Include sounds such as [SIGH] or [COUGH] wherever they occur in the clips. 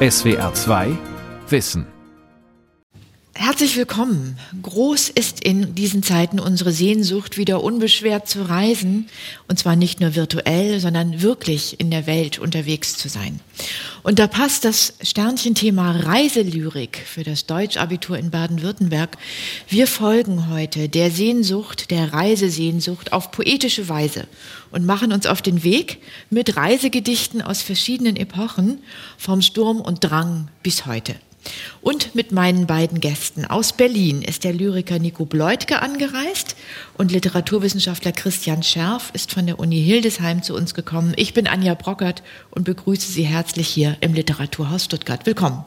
SWR 2 Wissen Herzlich willkommen. Groß ist in diesen Zeiten unsere Sehnsucht, wieder unbeschwert zu reisen. Und zwar nicht nur virtuell, sondern wirklich in der Welt unterwegs zu sein. Und da passt das Sternchenthema Reiselyrik für das Deutschabitur in Baden-Württemberg. Wir folgen heute der Sehnsucht, der Reisesehnsucht auf poetische Weise und machen uns auf den Weg mit Reisegedichten aus verschiedenen Epochen, vom Sturm und Drang bis heute. Und mit meinen beiden Gästen aus Berlin ist der Lyriker Nico Bleutke angereist und Literaturwissenschaftler Christian Scherf ist von der Uni Hildesheim zu uns gekommen. Ich bin Anja Brockert und begrüße Sie herzlich hier im Literaturhaus Stuttgart. Willkommen.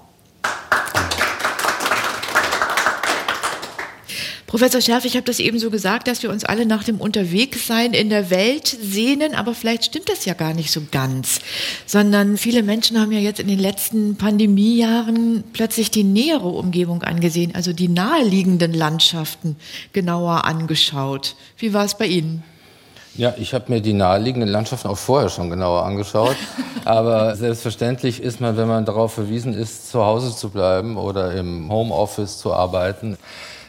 Professor Scherf, ich habe das eben so gesagt, dass wir uns alle nach dem Unterwegssein in der Welt sehnen, aber vielleicht stimmt das ja gar nicht so ganz, sondern viele Menschen haben ja jetzt in den letzten Pandemiejahren plötzlich die nähere Umgebung angesehen, also die naheliegenden Landschaften genauer angeschaut. Wie war es bei Ihnen? Ja, ich habe mir die naheliegenden Landschaften auch vorher schon genauer angeschaut. [LAUGHS] Aber selbstverständlich ist man, wenn man darauf verwiesen ist, zu Hause zu bleiben oder im Homeoffice zu arbeiten,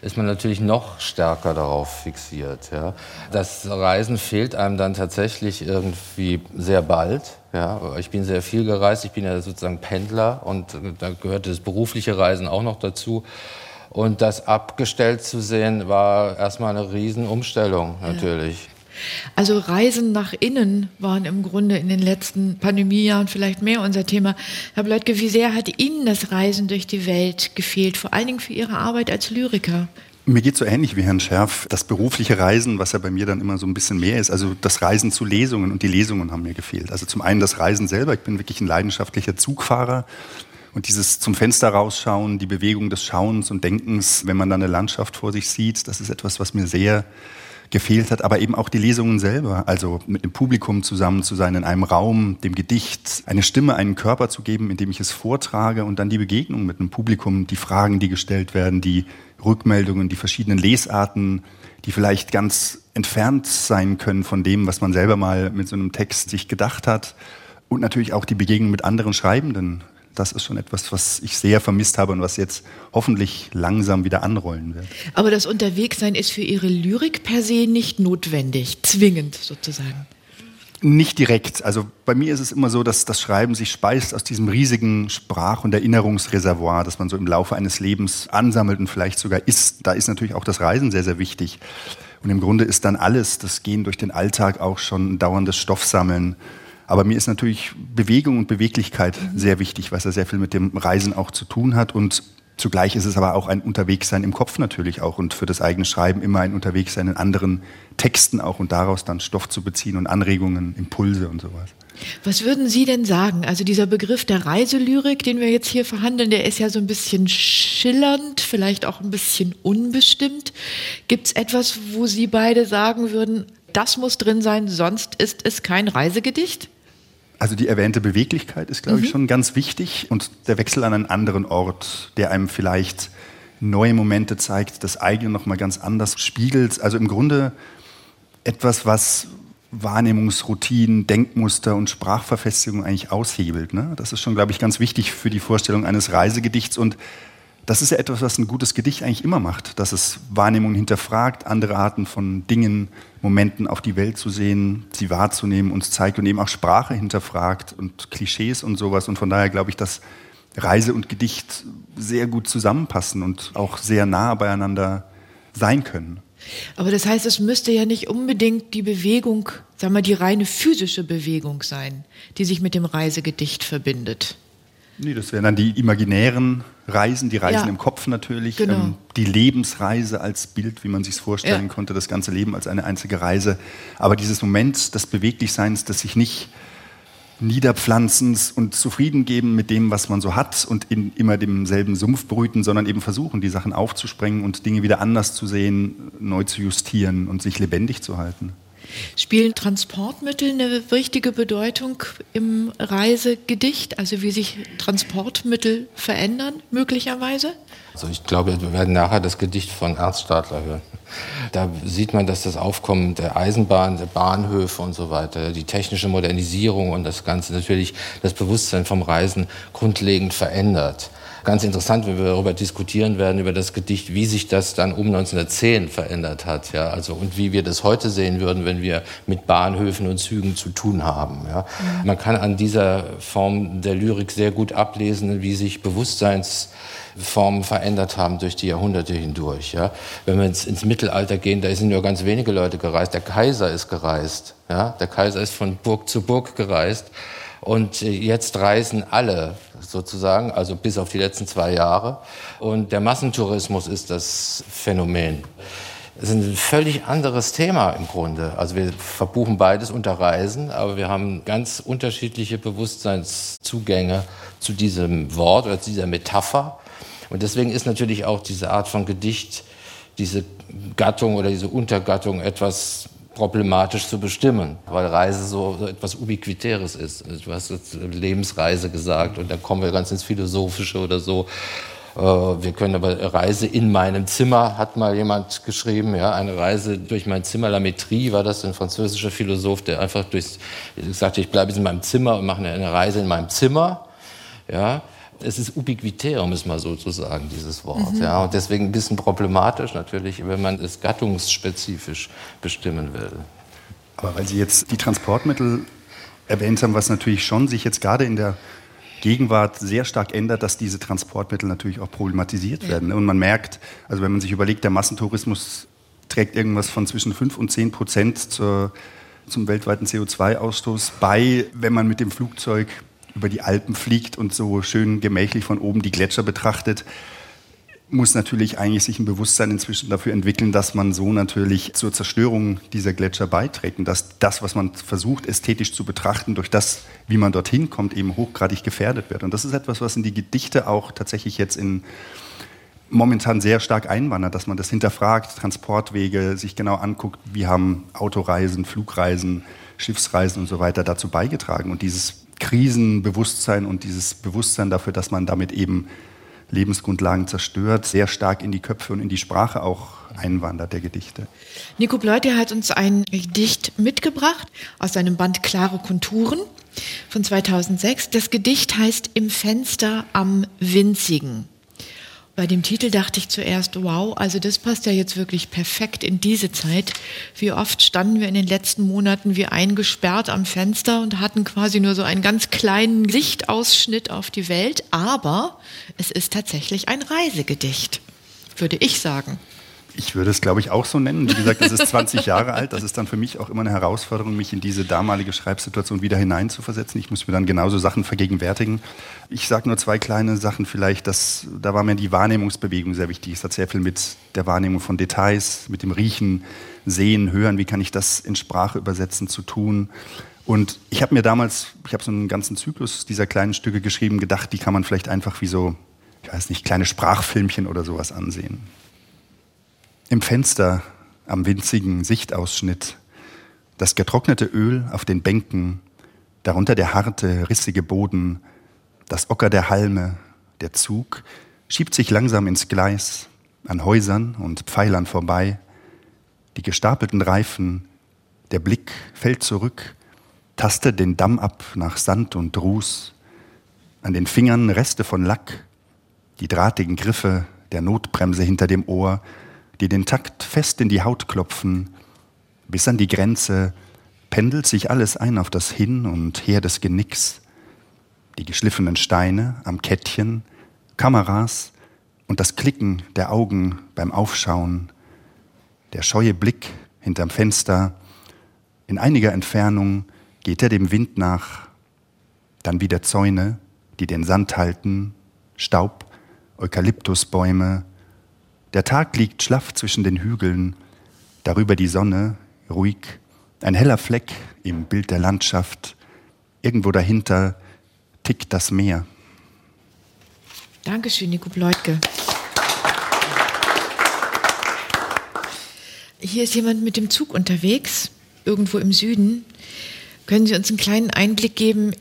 ist man natürlich noch stärker darauf fixiert. Ja. Das Reisen fehlt einem dann tatsächlich irgendwie sehr bald. Ja. Ich bin sehr viel gereist, ich bin ja sozusagen Pendler und da gehörte das berufliche Reisen auch noch dazu. Und das abgestellt zu sehen, war erstmal eine Riesenumstellung natürlich. Also Reisen nach innen waren im Grunde in den letzten Pandemiejahren vielleicht mehr unser Thema. Herr Bleutke, wie sehr hat Ihnen das Reisen durch die Welt gefehlt, vor allen Dingen für Ihre Arbeit als Lyriker? Mir geht so ähnlich wie Herrn Scherf. Das berufliche Reisen, was ja bei mir dann immer so ein bisschen mehr ist, also das Reisen zu Lesungen und die Lesungen haben mir gefehlt. Also zum einen das Reisen selber. Ich bin wirklich ein leidenschaftlicher Zugfahrer. Und dieses zum Fenster rausschauen, die Bewegung des Schauens und Denkens, wenn man dann eine Landschaft vor sich sieht, das ist etwas, was mir sehr gefehlt hat, aber eben auch die Lesungen selber, also mit dem Publikum zusammen zu sein, in einem Raum, dem Gedicht eine Stimme, einen Körper zu geben, indem ich es vortrage und dann die Begegnung mit dem Publikum, die Fragen, die gestellt werden, die Rückmeldungen, die verschiedenen Lesarten, die vielleicht ganz entfernt sein können von dem, was man selber mal mit so einem Text sich gedacht hat. Und natürlich auch die Begegnung mit anderen Schreibenden, das ist schon etwas, was ich sehr vermisst habe und was jetzt hoffentlich langsam wieder anrollen wird. Aber das Unterwegssein ist für Ihre Lyrik per se nicht notwendig, zwingend sozusagen. Nicht direkt. Also bei mir ist es immer so, dass das Schreiben sich speist aus diesem riesigen Sprach- und Erinnerungsreservoir, das man so im Laufe eines Lebens ansammelt und vielleicht sogar isst. Da ist natürlich auch das Reisen sehr, sehr wichtig. Und im Grunde ist dann alles, das Gehen durch den Alltag auch schon ein dauerndes Stoffsammeln aber mir ist natürlich Bewegung und Beweglichkeit sehr wichtig, was ja sehr viel mit dem Reisen auch zu tun hat. Und zugleich ist es aber auch ein Unterwegssein im Kopf natürlich auch und für das eigene Schreiben immer ein Unterwegssein in anderen Texten auch und daraus dann Stoff zu beziehen und Anregungen, Impulse und sowas. Was würden Sie denn sagen? Also dieser Begriff der Reiselyrik, den wir jetzt hier verhandeln, der ist ja so ein bisschen schillernd, vielleicht auch ein bisschen unbestimmt. Gibt es etwas, wo Sie beide sagen würden, das muss drin sein, sonst ist es kein Reisegedicht? Also die erwähnte Beweglichkeit ist, glaube mhm. ich, schon ganz wichtig und der Wechsel an einen anderen Ort, der einem vielleicht neue Momente zeigt, das eigene nochmal ganz anders spiegelt. Also im Grunde etwas, was Wahrnehmungsroutinen, Denkmuster und Sprachverfestigung eigentlich aushebelt. Ne? Das ist schon, glaube ich, ganz wichtig für die Vorstellung eines Reisegedichts und das ist ja etwas, was ein gutes Gedicht eigentlich immer macht, dass es Wahrnehmungen hinterfragt, andere Arten von Dingen, Momenten auf die Welt zu sehen, sie wahrzunehmen, uns zeigt und eben auch Sprache hinterfragt und Klischees und sowas. Und von daher glaube ich, dass Reise und Gedicht sehr gut zusammenpassen und auch sehr nah beieinander sein können. Aber das heißt, es müsste ja nicht unbedingt die Bewegung, sagen wir, die reine physische Bewegung sein, die sich mit dem Reisegedicht verbindet. Nee, das wären dann die imaginären Reisen, die Reisen ja. im Kopf natürlich, genau. ähm, die Lebensreise als Bild, wie man sich es vorstellen ja. konnte, das ganze Leben als eine einzige Reise. Aber dieses Moment des Beweglichseins, des sich nicht Niederpflanzens und zufrieden geben mit dem, was man so hat und in immer demselben Sumpf brüten, sondern eben versuchen, die Sachen aufzusprengen und Dinge wieder anders zu sehen, neu zu justieren und sich lebendig zu halten. Spielen Transportmittel eine wichtige Bedeutung im Reisegedicht? Also wie sich Transportmittel verändern, möglicherweise? Also ich glaube, wir werden nachher das Gedicht von Ernst Stadler hören. Da sieht man, dass das Aufkommen der Eisenbahn, der Bahnhöfe und so weiter, die technische Modernisierung und das Ganze natürlich das Bewusstsein vom Reisen grundlegend verändert ganz interessant, wenn wir darüber diskutieren werden, über das Gedicht, wie sich das dann um 1910 verändert hat. Ja, also, und wie wir das heute sehen würden, wenn wir mit Bahnhöfen und Zügen zu tun haben. Ja. Mhm. Man kann an dieser Form der Lyrik sehr gut ablesen, wie sich Bewusstseinsformen verändert haben durch die Jahrhunderte hindurch. Ja. Wenn wir ins, ins Mittelalter gehen, da sind nur ganz wenige Leute gereist. Der Kaiser ist gereist. Ja. Der Kaiser ist von Burg zu Burg gereist. Und jetzt reisen alle sozusagen, also bis auf die letzten zwei Jahre. Und der Massentourismus ist das Phänomen. Es ist ein völlig anderes Thema im Grunde. Also wir verbuchen beides unter Reisen, aber wir haben ganz unterschiedliche Bewusstseinszugänge zu diesem Wort oder zu dieser Metapher. Und deswegen ist natürlich auch diese Art von Gedicht, diese Gattung oder diese Untergattung etwas problematisch zu bestimmen, weil Reise so, etwas Ubiquitäres ist. Du hast jetzt Lebensreise gesagt und dann kommen wir ganz ins Philosophische oder so. Äh, wir können aber Reise in meinem Zimmer, hat mal jemand geschrieben, ja, eine Reise durch mein Zimmer, La Métrie war das, ein französischer Philosoph, der einfach durchs, sagte, ich bleibe in meinem Zimmer und mache eine Reise in meinem Zimmer, ja es ist ubiquitär, um es mal so zu sagen, dieses Wort. Mhm. Ja, und deswegen ein bisschen problematisch natürlich, wenn man es gattungsspezifisch bestimmen will. Aber weil Sie jetzt die Transportmittel erwähnt haben, was natürlich schon sich jetzt gerade in der Gegenwart sehr stark ändert, dass diese Transportmittel natürlich auch problematisiert werden. Ja. Und man merkt, also wenn man sich überlegt, der Massentourismus trägt irgendwas von zwischen 5 und 10 Prozent zur, zum weltweiten CO2-Ausstoß bei, wenn man mit dem Flugzeug über die Alpen fliegt und so schön gemächlich von oben die Gletscher betrachtet, muss natürlich eigentlich sich ein Bewusstsein inzwischen dafür entwickeln, dass man so natürlich zur Zerstörung dieser Gletscher beiträgt und dass das, was man versucht, ästhetisch zu betrachten, durch das, wie man dorthin kommt, eben hochgradig gefährdet wird. Und das ist etwas, was in die Gedichte auch tatsächlich jetzt in momentan sehr stark einwandert, dass man das hinterfragt, Transportwege sich genau anguckt, wie haben Autoreisen, Flugreisen, Schiffsreisen und so weiter dazu beigetragen. Und dieses Krisenbewusstsein und dieses Bewusstsein dafür, dass man damit eben Lebensgrundlagen zerstört, sehr stark in die Köpfe und in die Sprache auch einwandert der Gedichte. Nico Bleuter hat uns ein Gedicht mitgebracht aus seinem Band Klare Konturen von 2006. Das Gedicht heißt Im Fenster am Winzigen. Bei dem Titel dachte ich zuerst, wow, also das passt ja jetzt wirklich perfekt in diese Zeit. Wie oft standen wir in den letzten Monaten wie eingesperrt am Fenster und hatten quasi nur so einen ganz kleinen Lichtausschnitt auf die Welt. Aber es ist tatsächlich ein Reisegedicht, würde ich sagen. Ich würde es, glaube ich, auch so nennen. Wie gesagt, es ist 20 Jahre alt. Das ist dann für mich auch immer eine Herausforderung, mich in diese damalige Schreibsituation wieder hineinzuversetzen. Ich muss mir dann genauso Sachen vergegenwärtigen. Ich sage nur zwei kleine Sachen vielleicht. Dass, da war mir die Wahrnehmungsbewegung sehr wichtig. Es hat sehr viel mit der Wahrnehmung von Details, mit dem Riechen, Sehen, Hören, wie kann ich das in Sprache übersetzen, zu tun. Und ich habe mir damals, ich habe so einen ganzen Zyklus dieser kleinen Stücke geschrieben, gedacht, die kann man vielleicht einfach wie so, ich weiß nicht, kleine Sprachfilmchen oder sowas ansehen. Im Fenster am winzigen Sichtausschnitt das getrocknete Öl auf den Bänken, darunter der harte, rissige Boden, das Ocker der Halme, der Zug schiebt sich langsam ins Gleis, an Häusern und Pfeilern vorbei, die gestapelten Reifen, der Blick fällt zurück, tastet den Damm ab nach Sand und Ruß, an den Fingern Reste von Lack, die drahtigen Griffe der Notbremse hinter dem Ohr, die den Takt fest in die Haut klopfen, bis an die Grenze pendelt sich alles ein auf das Hin und Her des Genicks, die geschliffenen Steine am Kettchen, Kameras und das Klicken der Augen beim Aufschauen, der scheue Blick hinterm Fenster, in einiger Entfernung geht er dem Wind nach, dann wieder Zäune, die den Sand halten, Staub, Eukalyptusbäume, der Tag liegt schlaff zwischen den Hügeln, darüber die Sonne, ruhig, ein heller Fleck im Bild der Landschaft, irgendwo dahinter tickt das Meer. Dankeschön, Nico Bleutke. Hier ist jemand mit dem Zug unterwegs, irgendwo im Süden. Können Sie uns einen kleinen Einblick geben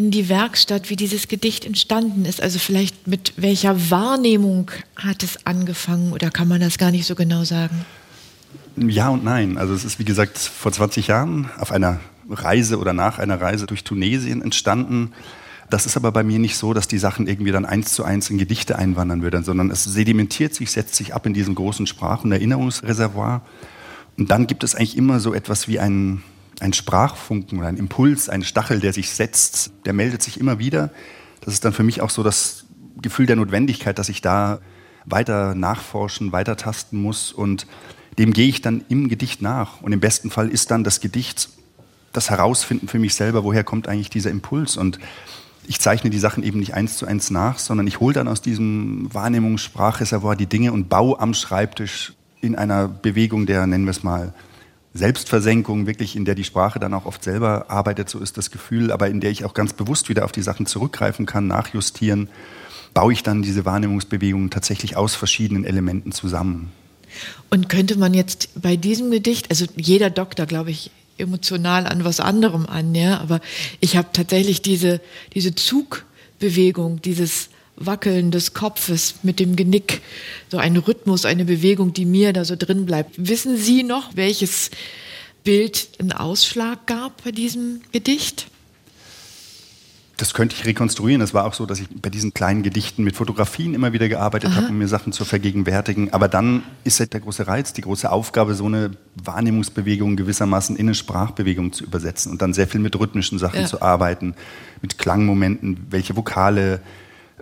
in die Werkstatt, wie dieses Gedicht entstanden ist. Also vielleicht mit welcher Wahrnehmung hat es angefangen oder kann man das gar nicht so genau sagen? Ja und nein. Also es ist wie gesagt vor 20 Jahren auf einer Reise oder nach einer Reise durch Tunesien entstanden. Das ist aber bei mir nicht so, dass die Sachen irgendwie dann eins zu eins in Gedichte einwandern würden, sondern es sedimentiert sich, setzt sich ab in diesem großen Sprach- und Erinnerungsreservoir. Und dann gibt es eigentlich immer so etwas wie ein, ein Sprachfunken oder ein Impuls, ein Stachel, der sich setzt, der meldet sich immer wieder. Das ist dann für mich auch so das Gefühl der Notwendigkeit, dass ich da weiter nachforschen, weiter tasten muss und dem gehe ich dann im Gedicht nach. Und im besten Fall ist dann das Gedicht das Herausfinden für mich selber, woher kommt eigentlich dieser Impuls. Und ich zeichne die Sachen eben nicht eins zu eins nach, sondern ich hole dann aus diesem Wahrnehmungssprachreservoir die Dinge und baue am Schreibtisch in einer Bewegung der, nennen wir es mal, Selbstversenkung, wirklich in der die Sprache dann auch oft selber arbeitet, so ist das Gefühl, aber in der ich auch ganz bewusst wieder auf die Sachen zurückgreifen kann, nachjustieren, baue ich dann diese Wahrnehmungsbewegungen tatsächlich aus verschiedenen Elementen zusammen. Und könnte man jetzt bei diesem Gedicht, also jeder Doktor, glaube ich, emotional an was anderem an, ja, aber ich habe tatsächlich diese, diese Zugbewegung, dieses Wackeln des Kopfes mit dem Genick, so ein Rhythmus, eine Bewegung, die mir da so drin bleibt. Wissen Sie noch, welches Bild einen Ausschlag gab bei diesem Gedicht? das könnte ich rekonstruieren. Es war auch so, dass ich bei diesen kleinen Gedichten mit Fotografien immer wieder gearbeitet habe, um mir Sachen zu vergegenwärtigen. Aber dann ist halt der große Reiz, die große Aufgabe, so eine Wahrnehmungsbewegung gewissermaßen in eine Sprachbewegung zu übersetzen und dann sehr viel mit rhythmischen Sachen ja. zu arbeiten, mit Klangmomenten, welche Vokale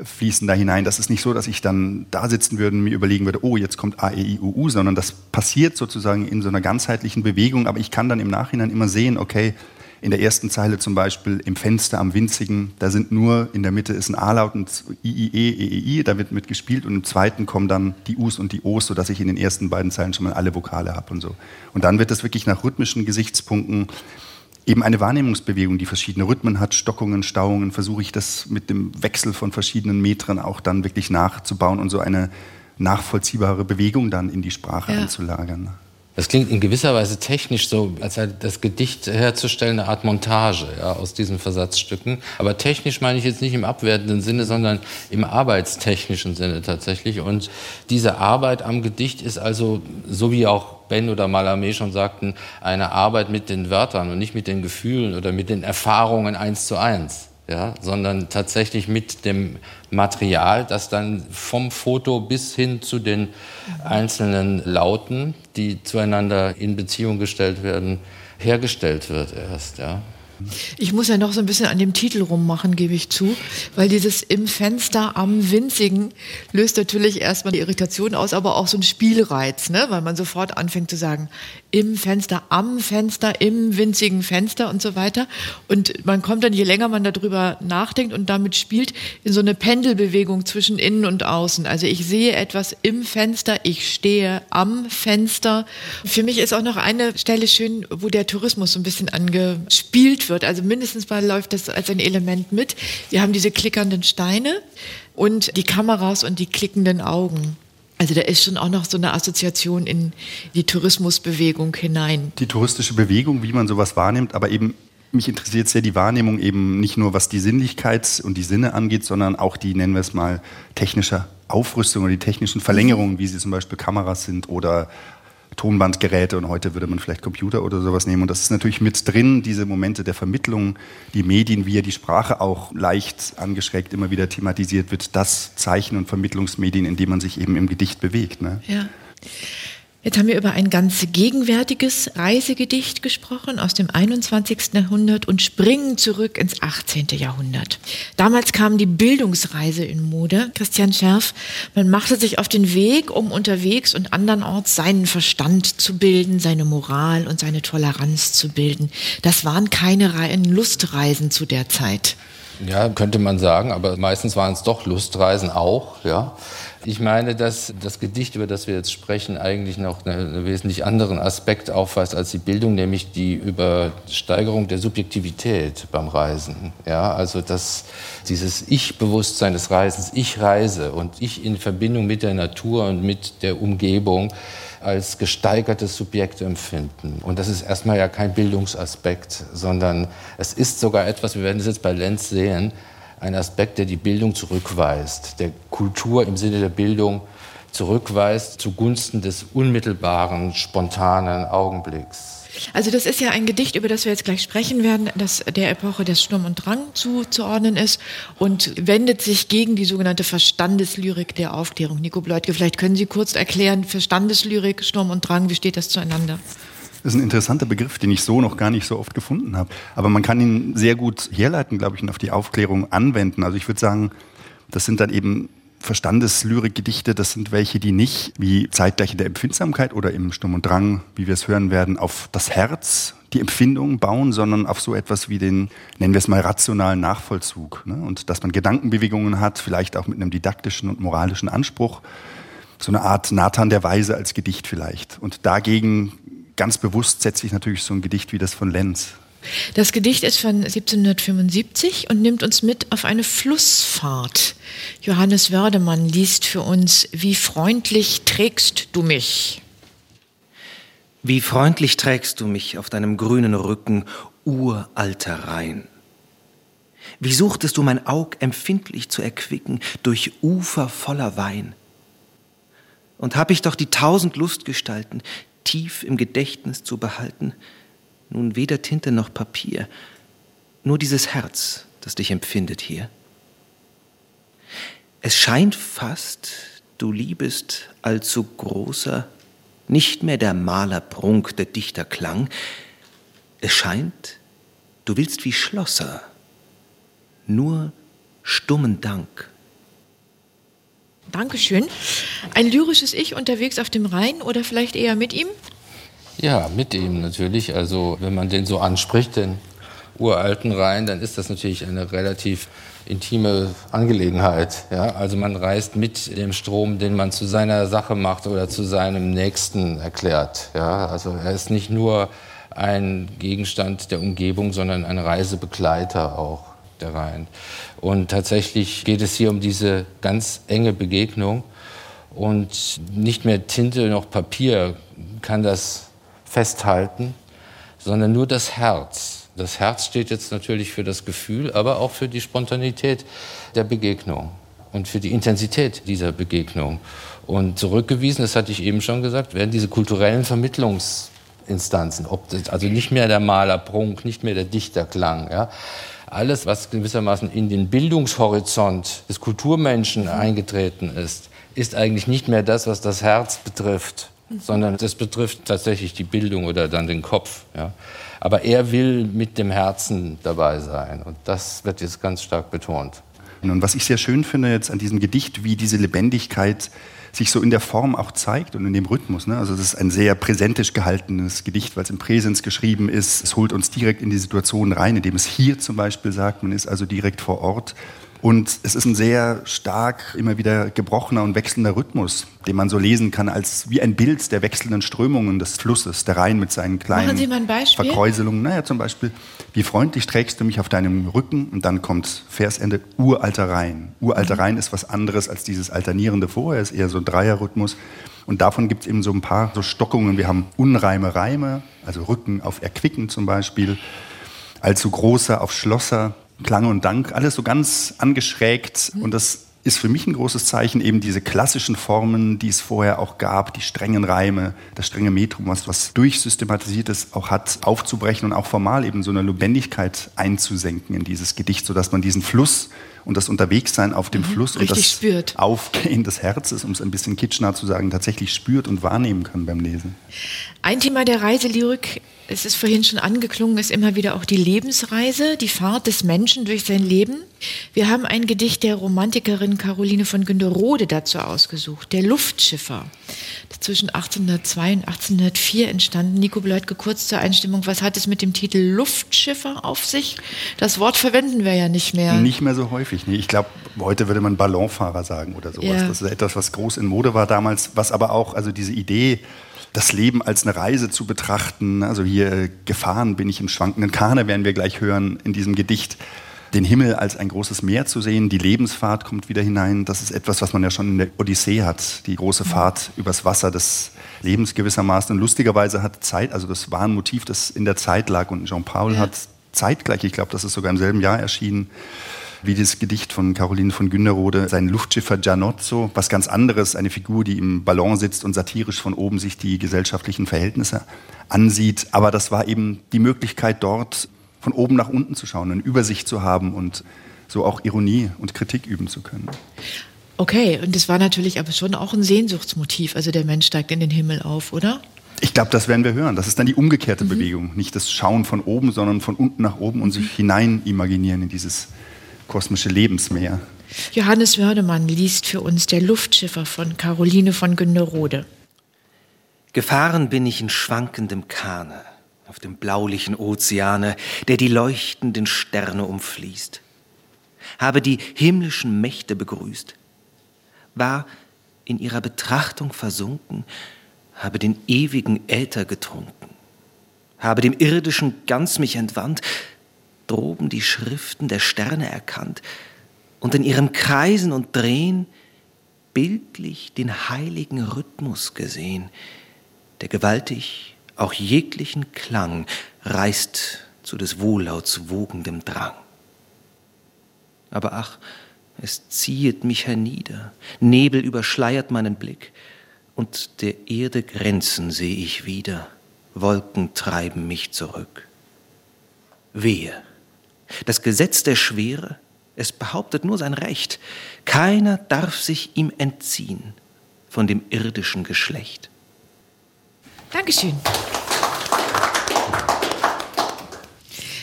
fließen da hinein. Das ist nicht so, dass ich dann da sitzen würde und mir überlegen würde, oh, jetzt kommt A, E, I, U, U, sondern das passiert sozusagen in so einer ganzheitlichen Bewegung. Aber ich kann dann im Nachhinein immer sehen, okay, in der ersten Zeile zum Beispiel im Fenster am Winzigen, da sind nur, in der Mitte ist ein A-Laut und I, I, E, E, E, I, da wird mitgespielt und im zweiten kommen dann die Us und die Os, sodass ich in den ersten beiden Zeilen schon mal alle Vokale habe und so. Und dann wird das wirklich nach rhythmischen Gesichtspunkten eben eine Wahrnehmungsbewegung, die verschiedene Rhythmen hat, Stockungen, Stauungen, versuche ich das mit dem Wechsel von verschiedenen Metren auch dann wirklich nachzubauen und so eine nachvollziehbare Bewegung dann in die Sprache ja. einzulagern. Das klingt in gewisser Weise technisch so, als sei das Gedicht herzustellen eine Art Montage ja, aus diesen Versatzstücken. Aber technisch meine ich jetzt nicht im abwertenden Sinne, sondern im arbeitstechnischen Sinne tatsächlich. Und diese Arbeit am Gedicht ist also, so wie auch Ben oder Malame schon sagten, eine Arbeit mit den Wörtern und nicht mit den Gefühlen oder mit den Erfahrungen eins zu eins ja, sondern tatsächlich mit dem Material, das dann vom Foto bis hin zu den einzelnen Lauten, die zueinander in Beziehung gestellt werden, hergestellt wird erst. Ja. Ich muss ja noch so ein bisschen an dem Titel rummachen, gebe ich zu, weil dieses im Fenster am Winzigen löst natürlich erstmal die Irritation aus, aber auch so ein Spielreiz, ne? weil man sofort anfängt zu sagen, im Fenster, am Fenster, im winzigen Fenster und so weiter. Und man kommt dann, je länger man darüber nachdenkt und damit spielt, in so eine Pendelbewegung zwischen innen und außen. Also ich sehe etwas im Fenster, ich stehe am Fenster. Für mich ist auch noch eine Stelle schön, wo der Tourismus so ein bisschen angespielt wird. Also mindestens mal läuft das als ein Element mit. Wir haben diese klickernden Steine und die Kameras und die klickenden Augen. Also da ist schon auch noch so eine Assoziation in die Tourismusbewegung hinein. Die touristische Bewegung, wie man sowas wahrnimmt, aber eben mich interessiert sehr die Wahrnehmung eben nicht nur, was die Sinnlichkeit und die Sinne angeht, sondern auch die, nennen wir es mal, technische Aufrüstung oder die technischen Verlängerungen, wie sie zum Beispiel Kameras sind oder Tonbandgeräte und heute würde man vielleicht Computer oder sowas nehmen. Und das ist natürlich mit drin, diese Momente der Vermittlung, die Medien, wie ja die Sprache auch leicht angeschrägt immer wieder thematisiert wird, das Zeichen- und Vermittlungsmedien, in denen man sich eben im Gedicht bewegt. Ne? Ja. Jetzt haben wir über ein ganz gegenwärtiges Reisegedicht gesprochen aus dem 21. Jahrhundert und springen zurück ins 18. Jahrhundert. Damals kam die Bildungsreise in Mode. Christian Scherf, man machte sich auf den Weg, um unterwegs und andernorts seinen Verstand zu bilden, seine Moral und seine Toleranz zu bilden. Das waren keine reinen Lustreisen zu der Zeit. Ja, könnte man sagen, aber meistens waren es doch Lustreisen auch, ja. Ich meine, dass das Gedicht, über das wir jetzt sprechen, eigentlich noch einen wesentlich anderen Aspekt aufweist als die Bildung, nämlich die Übersteigerung der Subjektivität beim Reisen. Ja, also dass dieses Ich-Bewusstsein des Reisens, ich reise und ich in Verbindung mit der Natur und mit der Umgebung als gesteigertes Subjekt empfinden. Und das ist erstmal ja kein Bildungsaspekt, sondern es ist sogar etwas, wir werden es jetzt bei Lenz sehen, ein Aspekt, der die Bildung zurückweist, der Kultur im Sinne der Bildung zurückweist zugunsten des unmittelbaren, spontanen Augenblicks. Also das ist ja ein Gedicht, über das wir jetzt gleich sprechen werden, das der Epoche des Sturm und Drang zuzuordnen ist und wendet sich gegen die sogenannte Verstandeslyrik der Aufklärung. Nico Bleutke, vielleicht können Sie kurz erklären, Verstandeslyrik, Sturm und Drang, wie steht das zueinander? Das ist ein interessanter Begriff, den ich so noch gar nicht so oft gefunden habe. Aber man kann ihn sehr gut herleiten, glaube ich, und auf die Aufklärung anwenden. Also ich würde sagen, das sind dann eben Verstandeslyrik-Gedichte, das sind welche, die nicht wie Zeitgleiche der Empfindsamkeit oder im Sturm und Drang, wie wir es hören werden, auf das Herz, die Empfindung bauen, sondern auf so etwas wie den, nennen wir es mal, rationalen Nachvollzug. Ne? Und dass man Gedankenbewegungen hat, vielleicht auch mit einem didaktischen und moralischen Anspruch. So eine Art Nathan der Weise als Gedicht vielleicht. Und dagegen ganz bewusst setze ich natürlich so ein Gedicht wie das von Lenz. Das Gedicht ist von 1775 und nimmt uns mit auf eine Flussfahrt. Johannes Wördemann liest für uns, wie freundlich trägst du mich? Wie freundlich trägst du mich auf deinem grünen Rücken, uralter Rhein. Wie suchtest du mein Aug empfindlich zu erquicken durch Ufer voller Wein. Und hab ich doch die tausend Lustgestalten tief im Gedächtnis zu behalten, nun weder Tinte noch Papier, nur dieses Herz, das dich empfindet hier. Es scheint fast, du liebest allzu großer, nicht mehr der Malerprunk, der Dichterklang. Es scheint, du willst wie Schlosser, nur stummen Dank. Dankeschön. Ein lyrisches Ich unterwegs auf dem Rhein oder vielleicht eher mit ihm? Ja, mit ihm natürlich. Also wenn man den so anspricht, den uralten Rhein, dann ist das natürlich eine relativ intime Angelegenheit. Ja? Also man reist mit dem Strom, den man zu seiner Sache macht oder zu seinem Nächsten erklärt. Ja? Also er ist nicht nur ein Gegenstand der Umgebung, sondern ein Reisebegleiter auch, der Rhein. Und tatsächlich geht es hier um diese ganz enge Begegnung. Und nicht mehr Tinte noch Papier kann das festhalten, sondern nur das Herz. Das Herz steht jetzt natürlich für das Gefühl, aber auch für die Spontanität der Begegnung und für die Intensität dieser Begegnung. Und zurückgewiesen, das hatte ich eben schon gesagt, werden diese kulturellen Vermittlungsinstanzen, also nicht mehr der Malerprunk, nicht mehr der Dichterklang, ja, alles, was gewissermaßen in den Bildungshorizont des Kulturmenschen eingetreten ist, ist eigentlich nicht mehr das, was das Herz betrifft, sondern das betrifft tatsächlich die Bildung oder dann den Kopf. Ja. Aber er will mit dem Herzen dabei sein und das wird jetzt ganz stark betont. Und was ich sehr schön finde jetzt an diesem Gedicht, wie diese Lebendigkeit sich so in der Form auch zeigt und in dem Rhythmus. Ne? Also das ist ein sehr präsentisch gehaltenes Gedicht, weil es im Präsens geschrieben ist. Es holt uns direkt in die Situation rein, indem es hier zum Beispiel sagt, man ist also direkt vor Ort. Und es ist ein sehr stark, immer wieder gebrochener und wechselnder Rhythmus, den man so lesen kann, als wie ein Bild der wechselnden Strömungen des Flusses, der Rhein mit seinen kleinen Verkräuselungen. Naja, zum Beispiel, wie freundlich trägst du mich auf deinem Rücken? Und dann kommt Versende, uralter Rhein. Uralter mhm. Rhein ist was anderes als dieses alternierende vorher, ist eher so ein Dreierrhythmus. Und davon gibt es eben so ein paar so Stockungen. Wir haben unreime Reime, also Rücken auf Erquicken zum Beispiel, allzu großer auf Schlosser, Klang und Dank, alles so ganz angeschrägt. Und das ist für mich ein großes Zeichen, eben diese klassischen Formen, die es vorher auch gab, die strengen Reime, das strenge Metrum, was, was durchsystematisiert auch hat, aufzubrechen und auch formal eben so eine Lebendigkeit einzusenken in dieses Gedicht, sodass man diesen Fluss und das Unterwegssein auf dem mhm, Fluss und das spürt. Aufgehen des Herzens, um es ein bisschen kitschner zu sagen, tatsächlich spürt und wahrnehmen kann beim Lesen. Ein Thema der Reiselyrik es ist vorhin schon angeklungen, ist immer wieder auch die Lebensreise, die Fahrt des Menschen durch sein Leben. Wir haben ein Gedicht der Romantikerin Caroline von Günderode dazu ausgesucht, der Luftschiffer, zwischen 1802 und 1804 entstanden. Nico Bleutke, kurz zur Einstimmung, was hat es mit dem Titel Luftschiffer auf sich? Das Wort verwenden wir ja nicht mehr. Nicht mehr so häufig. Nee. Ich glaube, heute würde man Ballonfahrer sagen oder sowas. Ja. Das ist etwas, was groß in Mode war damals, was aber auch, also diese Idee, das Leben als eine Reise zu betrachten. Also hier äh, gefahren bin ich im schwankenden Kahne, werden wir gleich hören in diesem Gedicht. Den Himmel als ein großes Meer zu sehen, die Lebensfahrt kommt wieder hinein. Das ist etwas, was man ja schon in der Odyssee hat, die große Fahrt übers Wasser des Lebens gewissermaßen. Und lustigerweise hat Zeit, also das war ein Motiv, das in der Zeit lag und Jean-Paul ja. hat zeitgleich, ich glaube, das ist sogar im selben Jahr erschienen, wie das Gedicht von Caroline von Günderode, sein Luftschiffer Gianozzo, was ganz anderes, eine Figur, die im Ballon sitzt und satirisch von oben sich die gesellschaftlichen Verhältnisse ansieht. Aber das war eben die Möglichkeit, dort von oben nach unten zu schauen, eine Übersicht zu haben und so auch Ironie und Kritik üben zu können. Okay, und das war natürlich aber schon auch ein Sehnsuchtsmotiv. Also der Mensch steigt in den Himmel auf, oder? Ich glaube, das werden wir hören. Das ist dann die umgekehrte mhm. Bewegung. Nicht das Schauen von oben, sondern von unten nach oben und sich hinein imaginieren in dieses kosmische Lebensmeer. Johannes Wördemann liest für uns Der Luftschiffer von Caroline von Günderode. Gefahren bin ich in schwankendem Kahne auf dem blaulichen Ozeane, der die leuchtenden Sterne umfließt. Habe die himmlischen Mächte begrüßt, war in ihrer Betrachtung versunken, habe den ewigen Äther getrunken, habe dem irdischen ganz mich entwandt, droben die Schriften der Sterne erkannt und in ihrem Kreisen und Drehen bildlich den heiligen Rhythmus gesehen, der gewaltig auch jeglichen Klang reißt zu des Wohllauts wogendem Drang. Aber ach, es ziehet mich hernieder, Nebel überschleiert meinen Blick, und der Erde Grenzen seh ich wieder, Wolken treiben mich zurück. Wehe, das Gesetz der Schwere, es behauptet nur sein Recht, keiner darf sich ihm entziehen von dem irdischen Geschlecht. Dankeschön.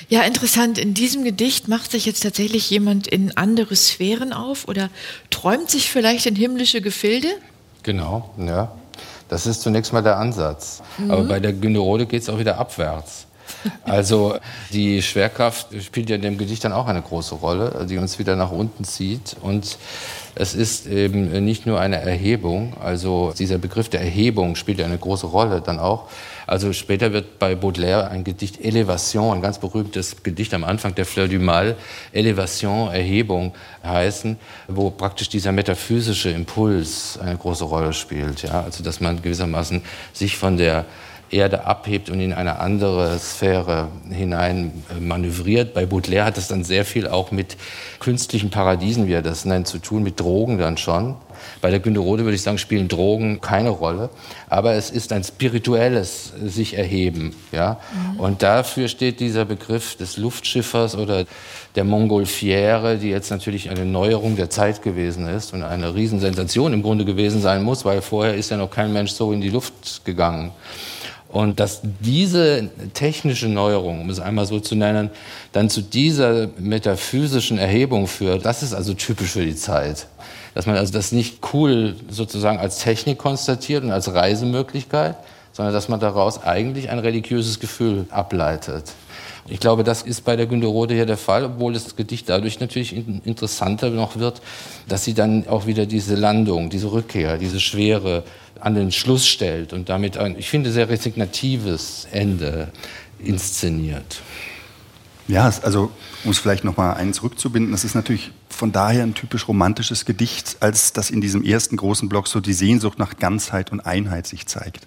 Ja, interessant. In diesem Gedicht macht sich jetzt tatsächlich jemand in andere Sphären auf oder träumt sich vielleicht in himmlische Gefilde? Genau, ja. Das ist zunächst mal der Ansatz. Mhm. Aber bei der Gynerode geht es auch wieder abwärts. Also die Schwerkraft spielt ja in dem Gedicht dann auch eine große Rolle, die uns wieder nach unten zieht. Und es ist eben nicht nur eine Erhebung, also dieser Begriff der Erhebung spielt ja eine große Rolle dann auch. Also später wird bei Baudelaire ein Gedicht Elevation, ein ganz berühmtes Gedicht am Anfang der Fleur du Mal, Elevation, Erhebung heißen, wo praktisch dieser metaphysische Impuls eine große Rolle spielt. Ja? Also dass man gewissermaßen sich von der Erde abhebt und in eine andere Sphäre hinein äh, manövriert. Bei Baudelaire hat das dann sehr viel auch mit künstlichen Paradiesen, wie er das nennt, zu tun, mit Drogen dann schon. Bei der Günderode würde ich sagen, spielen Drogen keine Rolle, aber es ist ein spirituelles sich erheben, ja. Mhm. Und dafür steht dieser Begriff des Luftschiffers oder der Montgolfiere, die jetzt natürlich eine Neuerung der Zeit gewesen ist und eine Riesensensation im Grunde gewesen sein muss, weil vorher ist ja noch kein Mensch so in die Luft gegangen. Und dass diese technische Neuerung, um es einmal so zu nennen, dann zu dieser metaphysischen Erhebung führt, das ist also typisch für die Zeit. Dass man also das nicht cool sozusagen als Technik konstatiert und als Reisemöglichkeit, sondern dass man daraus eigentlich ein religiöses Gefühl ableitet. Ich glaube, das ist bei der Günderode hier der Fall, obwohl das Gedicht dadurch natürlich interessanter noch wird, dass sie dann auch wieder diese Landung, diese Rückkehr, diese Schwere an den Schluss stellt und damit ein, ich finde, sehr resignatives Ende inszeniert. Ja, also um es vielleicht noch mal einen zurückzubinden, das ist natürlich von daher ein typisch romantisches Gedicht, als dass in diesem ersten großen Block so die Sehnsucht nach Ganzheit und Einheit sich zeigt.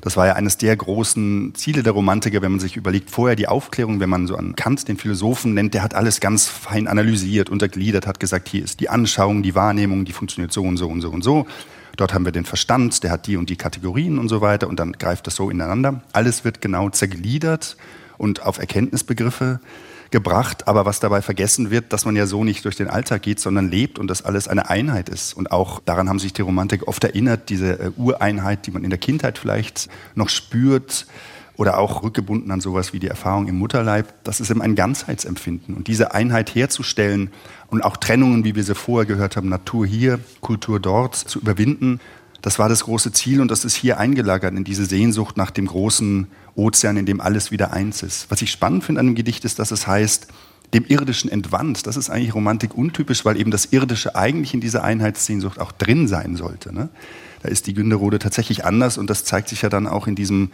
Das war ja eines der großen Ziele der Romantiker, wenn man sich überlegt, vorher die Aufklärung, wenn man so an Kant, den Philosophen nennt, der hat alles ganz fein analysiert, untergliedert, hat gesagt, hier ist die Anschauung, die Wahrnehmung, die funktioniert so und so und so und so. Dort haben wir den Verstand, der hat die und die Kategorien und so weiter und dann greift das so ineinander. Alles wird genau zergliedert und auf Erkenntnisbegriffe gebracht, aber was dabei vergessen wird, dass man ja so nicht durch den Alltag geht, sondern lebt und dass alles eine Einheit ist. Und auch daran haben sich die Romantik oft erinnert, diese äh, Ureinheit, die man in der Kindheit vielleicht noch spürt, oder auch rückgebunden an sowas wie die Erfahrung im Mutterleib, das ist eben ein Ganzheitsempfinden. Und diese Einheit herzustellen und auch Trennungen, wie wir sie vorher gehört haben, Natur hier, Kultur dort, zu überwinden, das war das große Ziel und das ist hier eingelagert in diese Sehnsucht nach dem großen Ozean, in dem alles wieder eins ist. Was ich spannend finde an dem Gedicht ist, dass es heißt, dem Irdischen entwandt. Das ist eigentlich Romantik untypisch, weil eben das Irdische eigentlich in dieser Einheitssehnsucht auch drin sein sollte. Ne? Da ist die Günderode tatsächlich anders und das zeigt sich ja dann auch in diesem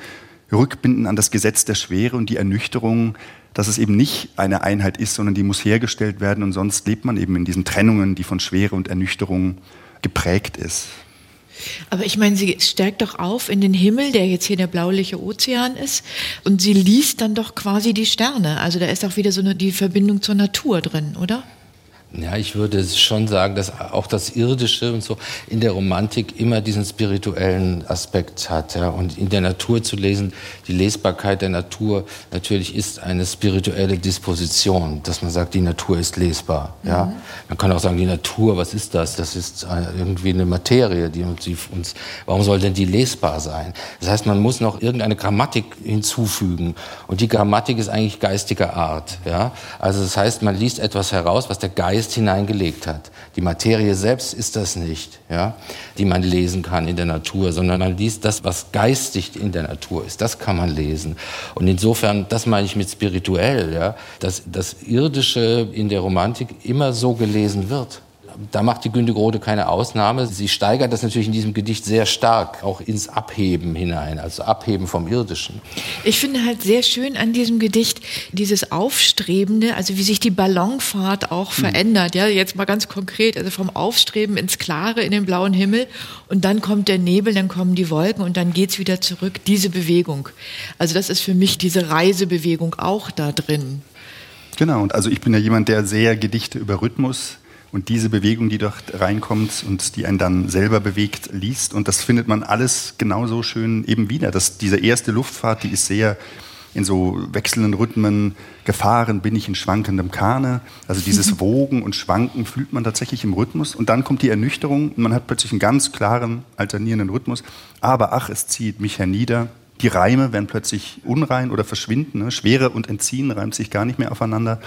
Rückbinden an das Gesetz der Schwere und die Ernüchterung, dass es eben nicht eine Einheit ist, sondern die muss hergestellt werden und sonst lebt man eben in diesen Trennungen, die von Schwere und Ernüchterung geprägt ist. Aber ich meine, sie steigt doch auf in den Himmel, der jetzt hier der blauliche Ozean ist, und sie liest dann doch quasi die Sterne. Also da ist auch wieder so eine, die Verbindung zur Natur drin, oder? Ja, ich würde schon sagen, dass auch das Irdische und so in der Romantik immer diesen spirituellen Aspekt hat. Ja. Und in der Natur zu lesen, die Lesbarkeit der Natur natürlich ist eine spirituelle Disposition, dass man sagt, die Natur ist lesbar. Ja. Mhm. Man kann auch sagen, die Natur, was ist das? Das ist irgendwie eine Materie, die uns, warum soll denn die lesbar sein? Das heißt, man muss noch irgendeine Grammatik hinzufügen. Und die Grammatik ist eigentlich geistiger Art. Ja. Also das heißt, man liest etwas heraus, was der Geist Geist hineingelegt hat. Die Materie selbst ist das nicht, ja, die man lesen kann in der Natur, sondern man liest das, was geistig in der Natur ist. Das kann man lesen. Und insofern, das meine ich mit spirituell, ja, dass das Irdische in der Romantik immer so gelesen wird da macht die Günde Grode keine Ausnahme. Sie steigert das natürlich in diesem Gedicht sehr stark, auch ins Abheben hinein, also Abheben vom Irdischen. Ich finde halt sehr schön an diesem Gedicht dieses Aufstrebende, also wie sich die Ballonfahrt auch hm. verändert. Ja, jetzt mal ganz konkret, also vom Aufstreben ins Klare, in den blauen Himmel und dann kommt der Nebel, dann kommen die Wolken und dann geht's wieder zurück. Diese Bewegung. Also das ist für mich diese Reisebewegung auch da drin. Genau, und also ich bin ja jemand, der sehr Gedichte über Rhythmus und diese Bewegung, die dort reinkommt und die einen dann selber bewegt, liest. Und das findet man alles genauso schön eben wieder. Das, diese erste Luftfahrt, die ist sehr in so wechselnden Rhythmen gefahren, bin ich in schwankendem Kahne. Also dieses [LAUGHS] Wogen und Schwanken fühlt man tatsächlich im Rhythmus. Und dann kommt die Ernüchterung und man hat plötzlich einen ganz klaren, alternierenden Rhythmus. Aber ach, es zieht mich hernieder. Die Reime werden plötzlich unrein oder verschwinden. Ne? Schwere und Entziehen reimt sich gar nicht mehr aufeinander.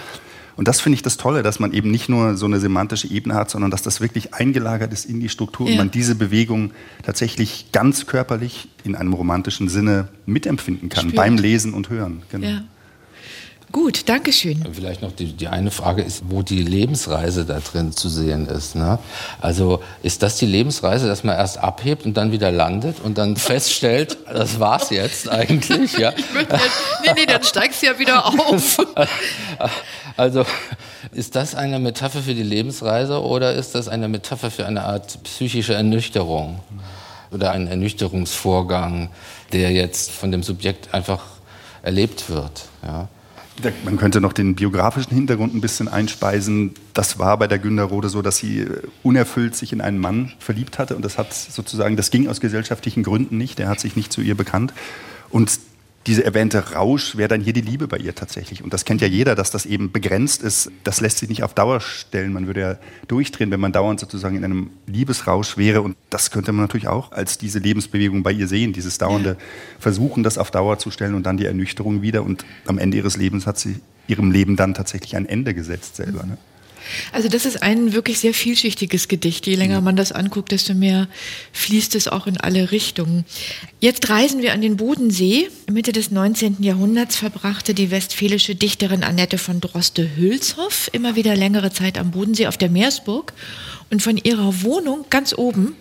Und das finde ich das Tolle, dass man eben nicht nur so eine semantische Ebene hat, sondern dass das wirklich eingelagert ist in die Struktur ja. und man diese Bewegung tatsächlich ganz körperlich in einem romantischen Sinne mitempfinden kann Spürt. beim Lesen und Hören. Genau. Ja. Gut, danke schön. Vielleicht noch die, die eine Frage ist, wo die Lebensreise da drin zu sehen ist. Ne? Also ist das die Lebensreise, dass man erst abhebt und dann wieder landet und dann feststellt, [LAUGHS] das war's jetzt eigentlich? Ja? nee, nee, dann steigst du ja wieder auf. [LAUGHS] Also ist das eine Metapher für die Lebensreise oder ist das eine Metapher für eine Art psychische Ernüchterung oder ein Ernüchterungsvorgang, der jetzt von dem Subjekt einfach erlebt wird? Ja? Man könnte noch den biografischen Hintergrund ein bisschen einspeisen. Das war bei der Günderrode so, dass sie äh, unerfüllt sich in einen Mann verliebt hatte und das hat sozusagen, das ging aus gesellschaftlichen Gründen nicht. Der hat sich nicht zu ihr bekannt und diese erwähnte Rausch wäre dann hier die Liebe bei ihr tatsächlich. Und das kennt ja jeder, dass das eben begrenzt ist. Das lässt sich nicht auf Dauer stellen. Man würde ja durchdrehen, wenn man dauernd sozusagen in einem Liebesrausch wäre. Und das könnte man natürlich auch als diese Lebensbewegung bei ihr sehen. Dieses dauernde. Versuchen, das auf Dauer zu stellen und dann die Ernüchterung wieder. Und am Ende ihres Lebens hat sie ihrem Leben dann tatsächlich ein Ende gesetzt selber. Ne? Also das ist ein wirklich sehr vielschichtiges Gedicht. Je länger man das anguckt, desto mehr fließt es auch in alle Richtungen. Jetzt reisen wir an den Bodensee. Mitte des 19. Jahrhunderts verbrachte die westfälische Dichterin Annette von Droste-Hülshoff immer wieder längere Zeit am Bodensee auf der Meersburg. Und von ihrer Wohnung ganz oben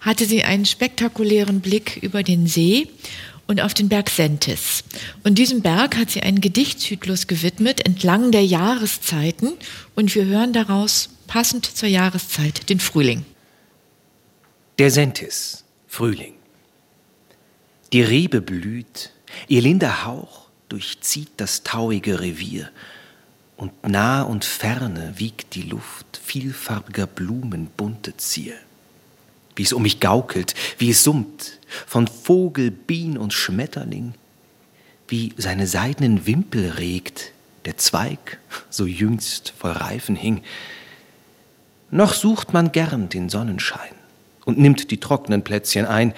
hatte sie einen spektakulären Blick über den See und auf den Berg Sentis. Und diesem Berg hat sie einen Gedichtzyklus gewidmet entlang der Jahreszeiten und wir hören daraus passend zur Jahreszeit den Frühling. Der Sentis, Frühling. Die Rebe blüht, ihr linder Hauch durchzieht das tauige Revier, und nah und ferne wiegt die Luft vielfarbiger Blumen bunte Zier wie es um mich gaukelt, wie es summt, von Vogel, Bien und Schmetterling, wie seine seidenen Wimpel regt, der Zweig so jüngst voll Reifen hing. Noch sucht man gern den Sonnenschein und nimmt die trockenen Plätzchen ein,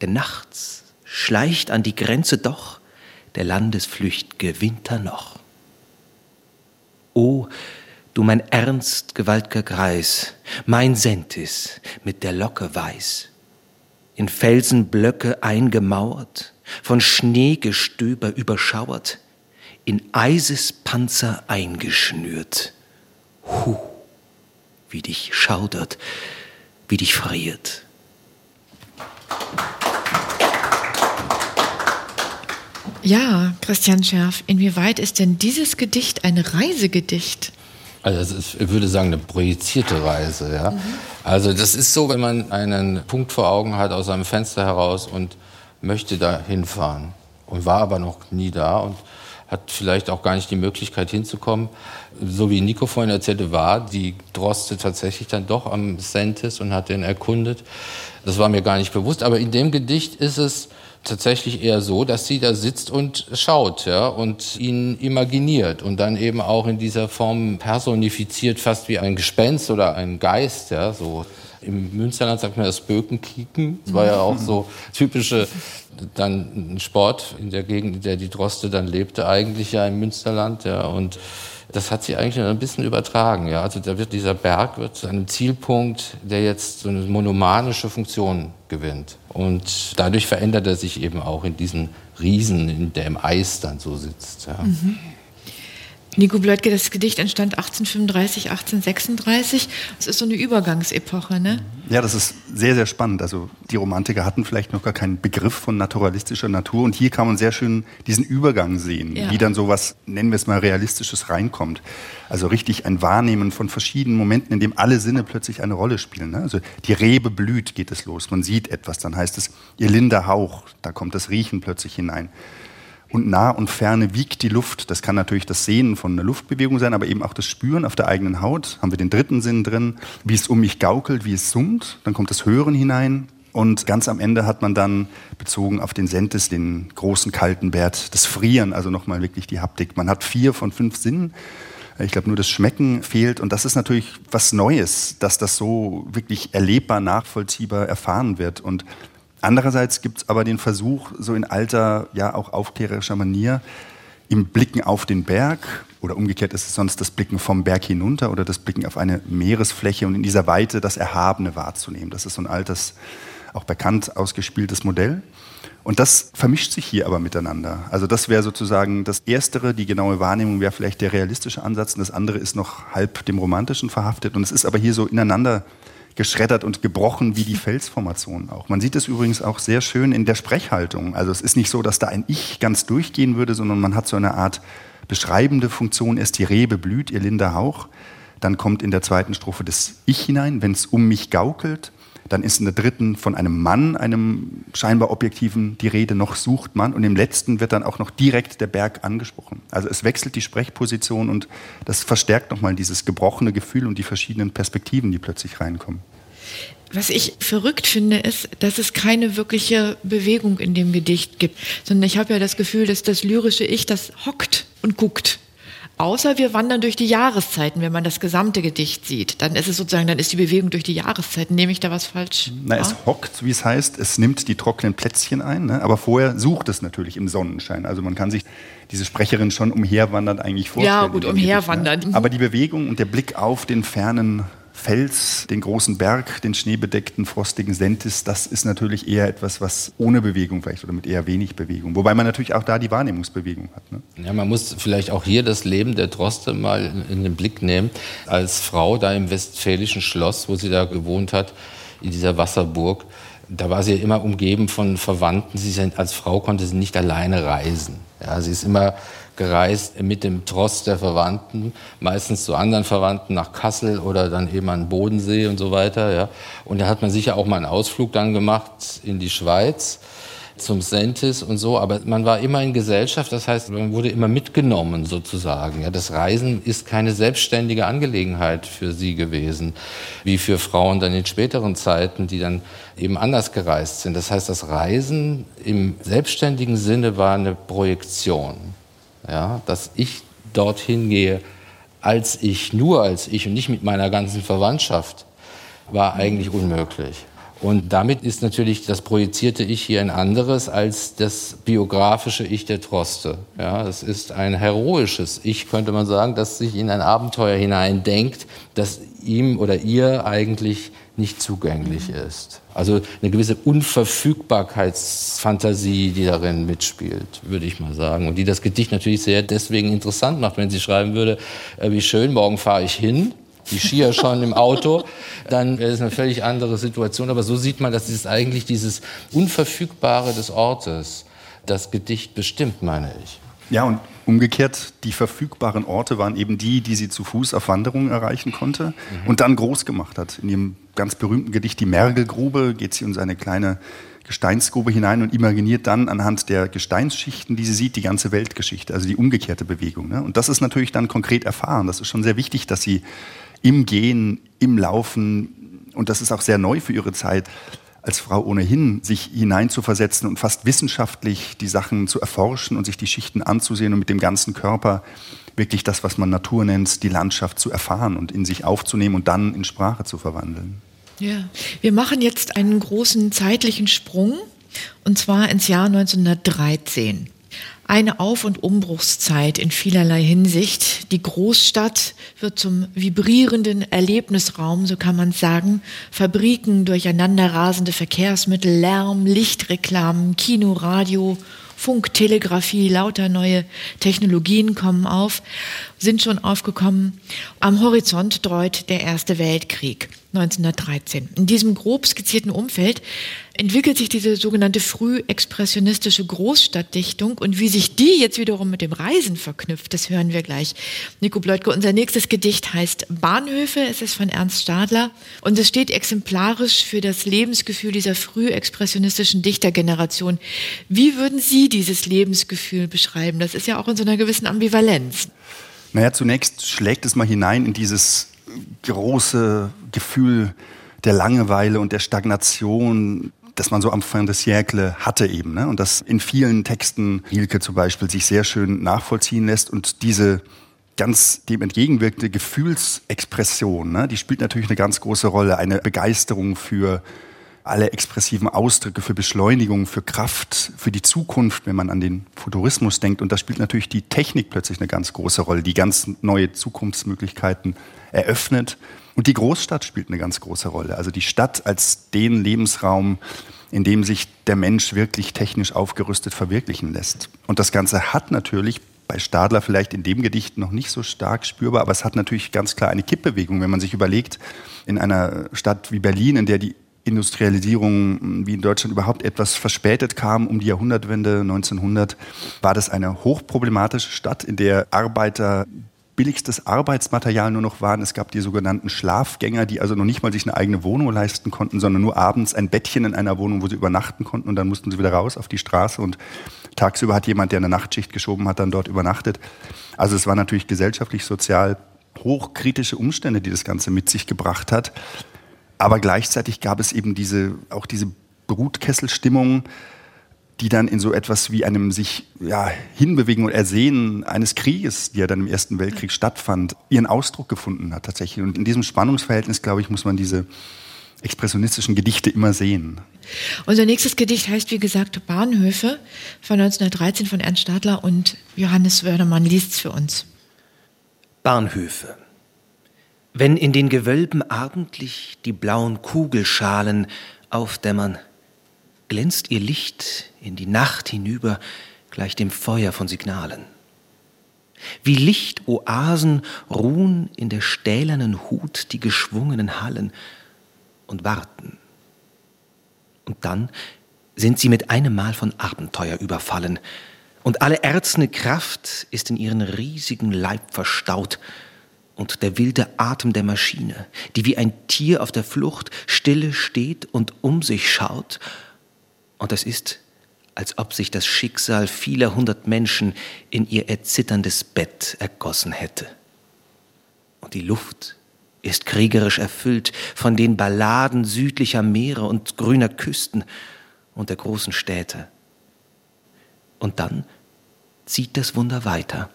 denn nachts schleicht an die Grenze doch der Landesflücht'ge Winter noch. O, du mein ernst gewaltger Greis, mein Sentis mit der Locke weiß, in Felsenblöcke eingemauert, von Schneegestöber überschauert, in Eisespanzer eingeschnürt. Hu, wie dich schaudert, wie dich friert. Ja, Christian Scherf, inwieweit ist denn dieses Gedicht ein Reisegedicht? Also ist, ich würde sagen, eine projizierte Reise. Ja? Mhm. Also das ist so, wenn man einen Punkt vor Augen hat aus einem Fenster heraus und möchte da hinfahren und war aber noch nie da und hat vielleicht auch gar nicht die Möglichkeit hinzukommen. So wie Nico vorhin erzählte, war die Droste tatsächlich dann doch am Sentis und hat den erkundet. Das war mir gar nicht bewusst. Aber in dem Gedicht ist es tatsächlich eher so, dass sie da sitzt und schaut ja, und ihn imaginiert und dann eben auch in dieser Form personifiziert, fast wie ein Gespenst oder ein Geist. Ja, so. Im Münsterland sagt man das Bökenkieken. Das war ja auch so typische dann Sport in der Gegend, in der die Droste dann lebte, eigentlich ja im Münsterland. Ja, und das hat sie eigentlich ein bisschen übertragen. Ja. Also da wird dieser Berg wird zu einem Zielpunkt, der jetzt so eine monomanische Funktion gewinnt. Und dadurch verändert er sich eben auch in diesen Riesen, in der im Eis dann so sitzt. Ja. Mhm. Nico Blödke, das Gedicht entstand 1835, 1836. Das ist so eine Übergangsepoche, ne? Ja, das ist sehr, sehr spannend. Also die Romantiker hatten vielleicht noch gar keinen Begriff von naturalistischer Natur und hier kann man sehr schön diesen Übergang sehen, ja. wie dann so was, nennen wir es mal, Realistisches reinkommt. Also richtig ein Wahrnehmen von verschiedenen Momenten, in dem alle Sinne plötzlich eine Rolle spielen. Ne? Also die Rebe blüht, geht es los. Man sieht etwas, dann heißt es, ihr linder Hauch, da kommt das Riechen plötzlich hinein und nah und ferne wiegt die Luft. Das kann natürlich das Sehen von einer Luftbewegung sein, aber eben auch das Spüren auf der eigenen Haut. Haben wir den dritten Sinn drin, wie es um mich gaukelt, wie es summt. Dann kommt das Hören hinein. Und ganz am Ende hat man dann bezogen auf den Sentis den großen kalten Wert, das Frieren, also nochmal wirklich die Haptik. Man hat vier von fünf Sinnen. Ich glaube, nur das Schmecken fehlt. Und das ist natürlich was Neues, dass das so wirklich erlebbar, nachvollziehbar erfahren wird. Und Andererseits gibt es aber den Versuch, so in alter, ja auch aufklärerischer Manier, im Blicken auf den Berg oder umgekehrt ist es sonst das Blicken vom Berg hinunter oder das Blicken auf eine Meeresfläche und in dieser Weite das Erhabene wahrzunehmen. Das ist so ein altes, auch bekannt ausgespieltes Modell. Und das vermischt sich hier aber miteinander. Also das wäre sozusagen das Erstere, die genaue Wahrnehmung wäre vielleicht der realistische Ansatz und das andere ist noch halb dem Romantischen verhaftet. Und es ist aber hier so ineinander geschreddert und gebrochen wie die Felsformation auch. Man sieht es übrigens auch sehr schön in der Sprechhaltung. Also es ist nicht so, dass da ein Ich ganz durchgehen würde, sondern man hat so eine Art beschreibende Funktion. Erst die Rebe blüht, ihr linder Hauch. Dann kommt in der zweiten Strophe das Ich hinein, wenn es um mich gaukelt. Dann ist in der dritten von einem Mann, einem scheinbar objektiven, die Rede, noch sucht man. Und im letzten wird dann auch noch direkt der Berg angesprochen. Also es wechselt die Sprechposition und das verstärkt nochmal dieses gebrochene Gefühl und die verschiedenen Perspektiven, die plötzlich reinkommen. Was ich verrückt finde, ist, dass es keine wirkliche Bewegung in dem Gedicht gibt, sondern ich habe ja das Gefühl, dass das lyrische Ich, das hockt und guckt. Außer wir wandern durch die Jahreszeiten, wenn man das gesamte Gedicht sieht. Dann ist es sozusagen, dann ist die Bewegung durch die Jahreszeiten. Nehme ich da was falsch? Na, es hockt, wie es heißt, es nimmt die trockenen Plätzchen ein, ne? aber vorher sucht es natürlich im Sonnenschein. Also man kann sich diese Sprecherin schon umherwandern eigentlich vorstellen. Ja, gut, umherwandern. Ne? Aber die Bewegung und der Blick auf den fernen Fels, den großen Berg, den schneebedeckten, frostigen Sentis, das ist natürlich eher etwas, was ohne Bewegung vielleicht oder mit eher wenig Bewegung. Wobei man natürlich auch da die Wahrnehmungsbewegung hat. Ne? Ja, man muss vielleicht auch hier das Leben der Droste mal in den Blick nehmen. Als Frau da im westfälischen Schloss, wo sie da gewohnt hat, in dieser Wasserburg, da war sie immer umgeben von Verwandten. Sie als Frau konnte sie nicht alleine reisen. Ja, sie ist immer gereist mit dem Trost der Verwandten, meistens zu anderen Verwandten nach Kassel oder dann eben an Bodensee und so weiter. Ja. Und da hat man sicher auch mal einen Ausflug dann gemacht in die Schweiz zum Sentis und so, aber man war immer in Gesellschaft, das heißt, man wurde immer mitgenommen sozusagen. Ja, das Reisen ist keine selbstständige Angelegenheit für sie gewesen, wie für Frauen dann in späteren Zeiten, die dann eben anders gereist sind. Das heißt, das Reisen im selbstständigen Sinne war eine Projektion ja, dass ich dorthin gehe als ich, nur als ich und nicht mit meiner ganzen Verwandtschaft, war eigentlich unmöglich. Und damit ist natürlich das projizierte Ich hier ein anderes als das biografische Ich der Troste. Ja, es ist ein heroisches Ich, könnte man sagen, das sich in ein Abenteuer hineindenkt, das ihm oder ihr eigentlich nicht zugänglich ist. Also eine gewisse Unverfügbarkeitsfantasie, die darin mitspielt, würde ich mal sagen. Und die das Gedicht natürlich sehr deswegen interessant macht, wenn sie schreiben würde, äh, wie schön, morgen fahre ich hin, die Skier [LAUGHS] schon im Auto, dann wäre es eine völlig andere Situation. Aber so sieht man, dass es eigentlich dieses Unverfügbare des Ortes das Gedicht bestimmt, meine ich. Ja, und umgekehrt, die verfügbaren Orte waren eben die, die sie zu Fuß auf Wanderungen erreichen konnte mhm. und dann groß gemacht hat. In ihrem ganz berühmten Gedicht Die Mergelgrube geht sie um seine kleine Gesteinsgrube hinein und imaginiert dann anhand der Gesteinsschichten, die sie sieht, die ganze Weltgeschichte, also die umgekehrte Bewegung. Ne? Und das ist natürlich dann konkret erfahren. Das ist schon sehr wichtig, dass sie im Gehen, im Laufen, und das ist auch sehr neu für ihre Zeit, als Frau ohnehin, sich hineinzuversetzen und fast wissenschaftlich die Sachen zu erforschen und sich die Schichten anzusehen und mit dem ganzen Körper wirklich das, was man Natur nennt, die Landschaft zu erfahren und in sich aufzunehmen und dann in Sprache zu verwandeln. Ja, wir machen jetzt einen großen zeitlichen Sprung und zwar ins Jahr 1913 eine Auf- und Umbruchszeit in vielerlei Hinsicht. Die Großstadt wird zum vibrierenden Erlebnisraum, so kann man sagen. Fabriken, durcheinanderrasende Verkehrsmittel, Lärm, Lichtreklamen, Kino, Radio, Funk, Telegrafie, lauter neue Technologien kommen auf, sind schon aufgekommen. Am Horizont dreut der Erste Weltkrieg 1913. In diesem grob skizzierten Umfeld entwickelt sich diese sogenannte frühexpressionistische Großstadtdichtung und wie sich die jetzt wiederum mit dem Reisen verknüpft, das hören wir gleich. Nico Bleutke, unser nächstes Gedicht heißt Bahnhöfe, es ist von Ernst Stadler und es steht exemplarisch für das Lebensgefühl dieser frühexpressionistischen Dichtergeneration. Wie würden Sie dieses Lebensgefühl beschreiben? Das ist ja auch in so einer gewissen Ambivalenz. Naja, zunächst schlägt es mal hinein in dieses große Gefühl der Langeweile und der Stagnation, das man so am fin de siècle hatte eben. Ne? Und das in vielen Texten, Hilke zum Beispiel, sich sehr schön nachvollziehen lässt. Und diese ganz dem entgegenwirkende Gefühlsexpression, ne? die spielt natürlich eine ganz große Rolle. Eine Begeisterung für alle expressiven Ausdrücke, für Beschleunigung, für Kraft, für die Zukunft, wenn man an den Futurismus denkt. Und da spielt natürlich die Technik plötzlich eine ganz große Rolle, die ganz neue Zukunftsmöglichkeiten eröffnet. Und die Großstadt spielt eine ganz große Rolle. Also die Stadt als den Lebensraum, in dem sich der Mensch wirklich technisch aufgerüstet verwirklichen lässt. Und das Ganze hat natürlich bei Stadler vielleicht in dem Gedicht noch nicht so stark spürbar, aber es hat natürlich ganz klar eine Kippbewegung, wenn man sich überlegt, in einer Stadt wie Berlin, in der die Industrialisierung wie in Deutschland überhaupt etwas verspätet kam, um die Jahrhundertwende 1900, war das eine hochproblematische Stadt, in der Arbeiter billigstes Arbeitsmaterial nur noch waren. Es gab die sogenannten Schlafgänger, die also noch nicht mal sich eine eigene Wohnung leisten konnten, sondern nur abends ein Bettchen in einer Wohnung, wo sie übernachten konnten und dann mussten sie wieder raus auf die Straße und tagsüber hat jemand, der eine Nachtschicht geschoben hat, dann dort übernachtet. Also es war natürlich gesellschaftlich, sozial hochkritische Umstände, die das Ganze mit sich gebracht hat. Aber gleichzeitig gab es eben diese, auch diese Brutkesselstimmung, die dann in so etwas wie einem sich ja, hinbewegen und ersehen eines Krieges, der dann im Ersten Weltkrieg stattfand, ihren Ausdruck gefunden hat tatsächlich. Und in diesem Spannungsverhältnis, glaube ich, muss man diese expressionistischen Gedichte immer sehen. Unser nächstes Gedicht heißt, wie gesagt, Bahnhöfe von 1913 von Ernst Stadler und Johannes Wördermann liest es für uns. Bahnhöfe. Wenn in den Gewölben abendlich die blauen Kugelschalen aufdämmern, glänzt ihr Licht in die Nacht hinüber gleich dem Feuer von Signalen. Wie Lichtoasen ruhen in der stählernen Hut die geschwungenen Hallen und warten. Und dann sind sie mit einem Mal von Abenteuer überfallen, und alle erzne Kraft ist in ihren riesigen Leib verstaut, und der wilde Atem der Maschine, die wie ein Tier auf der Flucht stille steht und um sich schaut und es ist, als ob sich das Schicksal vieler hundert Menschen in ihr erzitterndes Bett ergossen hätte. Und die Luft ist kriegerisch erfüllt von den Balladen südlicher Meere und grüner Küsten und der großen Städte. Und dann zieht das Wunder weiter.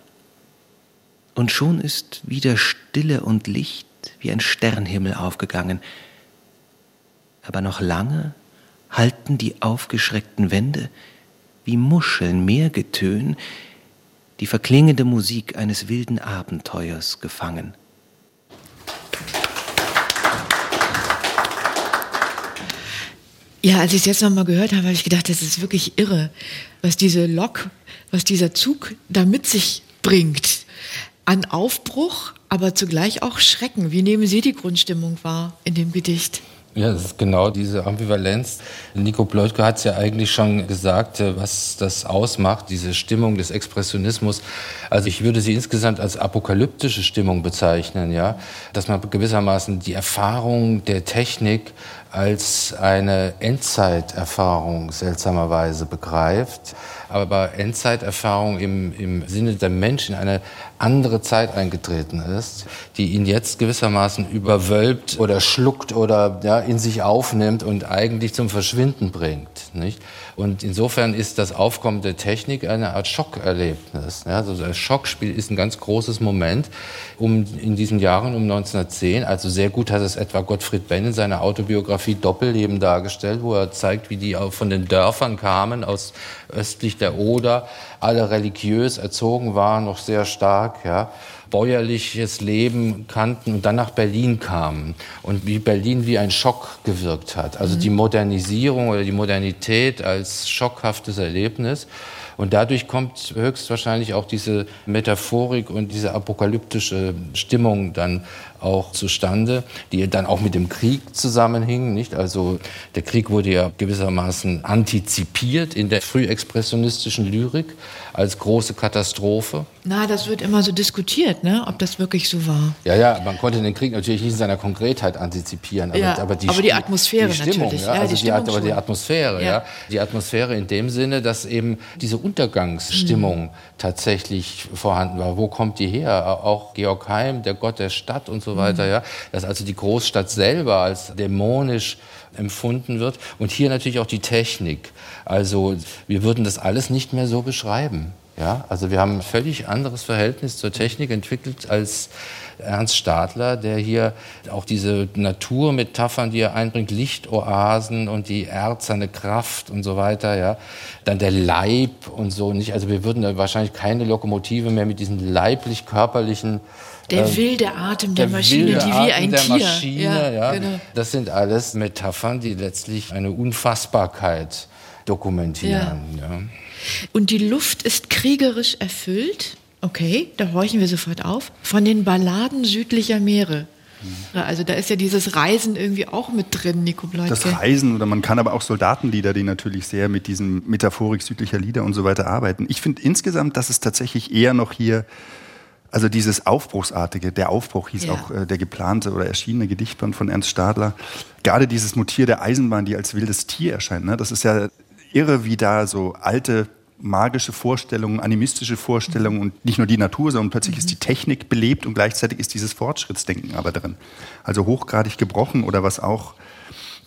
Und schon ist wieder Stille und Licht wie ein Sternhimmel aufgegangen. Aber noch lange halten die aufgeschreckten Wände wie Muscheln Meergetön die verklingende Musik eines wilden Abenteuers gefangen. Ja, als ich es jetzt nochmal gehört habe, habe ich gedacht, das ist wirklich irre, was diese Lok, was dieser Zug da mit sich bringt. An Aufbruch, aber zugleich auch Schrecken. Wie nehmen Sie die Grundstimmung wahr in dem Gedicht? Ja, das ist genau diese Ambivalenz. Nico Pleutko hat es ja eigentlich schon gesagt, äh, was das ausmacht, diese Stimmung des Expressionismus. Also ich würde sie insgesamt als apokalyptische Stimmung bezeichnen, ja, dass man gewissermaßen die Erfahrung der Technik als eine Endzeiterfahrung seltsamerweise begreift, aber Endzeiterfahrung im, im Sinne der Mensch in eine andere Zeit eingetreten ist, die ihn jetzt gewissermaßen überwölbt oder schluckt oder ja, in sich aufnimmt und eigentlich zum Verschwinden bringt. Nicht? Und insofern ist das Aufkommen der Technik eine Art Schockerlebnis. Ja? Also das Schockspiel ist ein ganz großes Moment um, in diesen Jahren um 1910. Also sehr gut hat es etwa Gottfried Benn in seiner Autobiografie Doppelleben dargestellt, wo er zeigt, wie die von den Dörfern kamen, aus östlich der Oder, alle religiös erzogen waren, noch sehr stark, ja bäuerliches Leben kannten und dann nach Berlin kamen und wie Berlin wie ein Schock gewirkt hat. Also die Modernisierung oder die Modernität als schockhaftes Erlebnis. Und dadurch kommt höchstwahrscheinlich auch diese Metaphorik und diese apokalyptische Stimmung dann auch zustande, die dann auch mit dem Krieg zusammenhing. Nicht? Also der Krieg wurde ja gewissermaßen antizipiert in der frühexpressionistischen Lyrik als große Katastrophe. Na, das wird immer so diskutiert, ne? ob das wirklich so war. Ja, ja, man konnte den Krieg natürlich nicht in seiner Konkretheit antizipieren, aber, ja, aber, die, aber die Atmosphäre die Stimmung, natürlich. Ja, also die, die, Stimmung aber die. Atmosphäre, ja. Ja. die Atmosphäre in dem Sinne, dass eben diese Untergangsstimmung Mhm. tatsächlich vorhanden war. Wo kommt die her? Auch Georg Heim, der Gott der Stadt und so weiter, Mhm. ja, dass also die Großstadt selber als dämonisch empfunden wird und hier natürlich auch die Technik. Also wir würden das alles nicht mehr so beschreiben. Ja, also wir haben ein völlig anderes Verhältnis zur Technik entwickelt als Ernst Stadler, der hier auch diese Naturmetaphern, die er einbringt, Lichtoasen und die Erz, seine Kraft und so weiter, ja, dann der Leib und so nicht. Also wir würden da wahrscheinlich keine Lokomotive mehr mit diesen leiblich-körperlichen Der ähm, wilde Atem der, der Maschine, wilde die wie Atem ein der Tier. Maschine, ja, genau. Das sind alles Metaphern, die letztlich eine Unfassbarkeit dokumentieren. Ja. Und die Luft ist kriegerisch erfüllt. Okay, da horchen wir sofort auf. Von den Balladen südlicher Meere. Also da ist ja dieses Reisen irgendwie auch mit drin, Nico Bleutke. Das Reisen oder man kann aber auch Soldatenlieder, die natürlich sehr mit diesem Metaphorik südlicher Lieder und so weiter arbeiten. Ich finde insgesamt, dass es tatsächlich eher noch hier, also dieses Aufbruchsartige, der Aufbruch hieß Ja. auch äh, der geplante oder erschienene Gedichtband von Ernst Stadler. Gerade dieses Motiv der Eisenbahn, die als wildes Tier erscheint, ne? das ist ja irre, wie da so alte magische Vorstellungen, animistische Vorstellungen und nicht nur die Natur, sondern plötzlich ist die Technik belebt und gleichzeitig ist dieses Fortschrittsdenken aber drin. Also hochgradig gebrochen oder was auch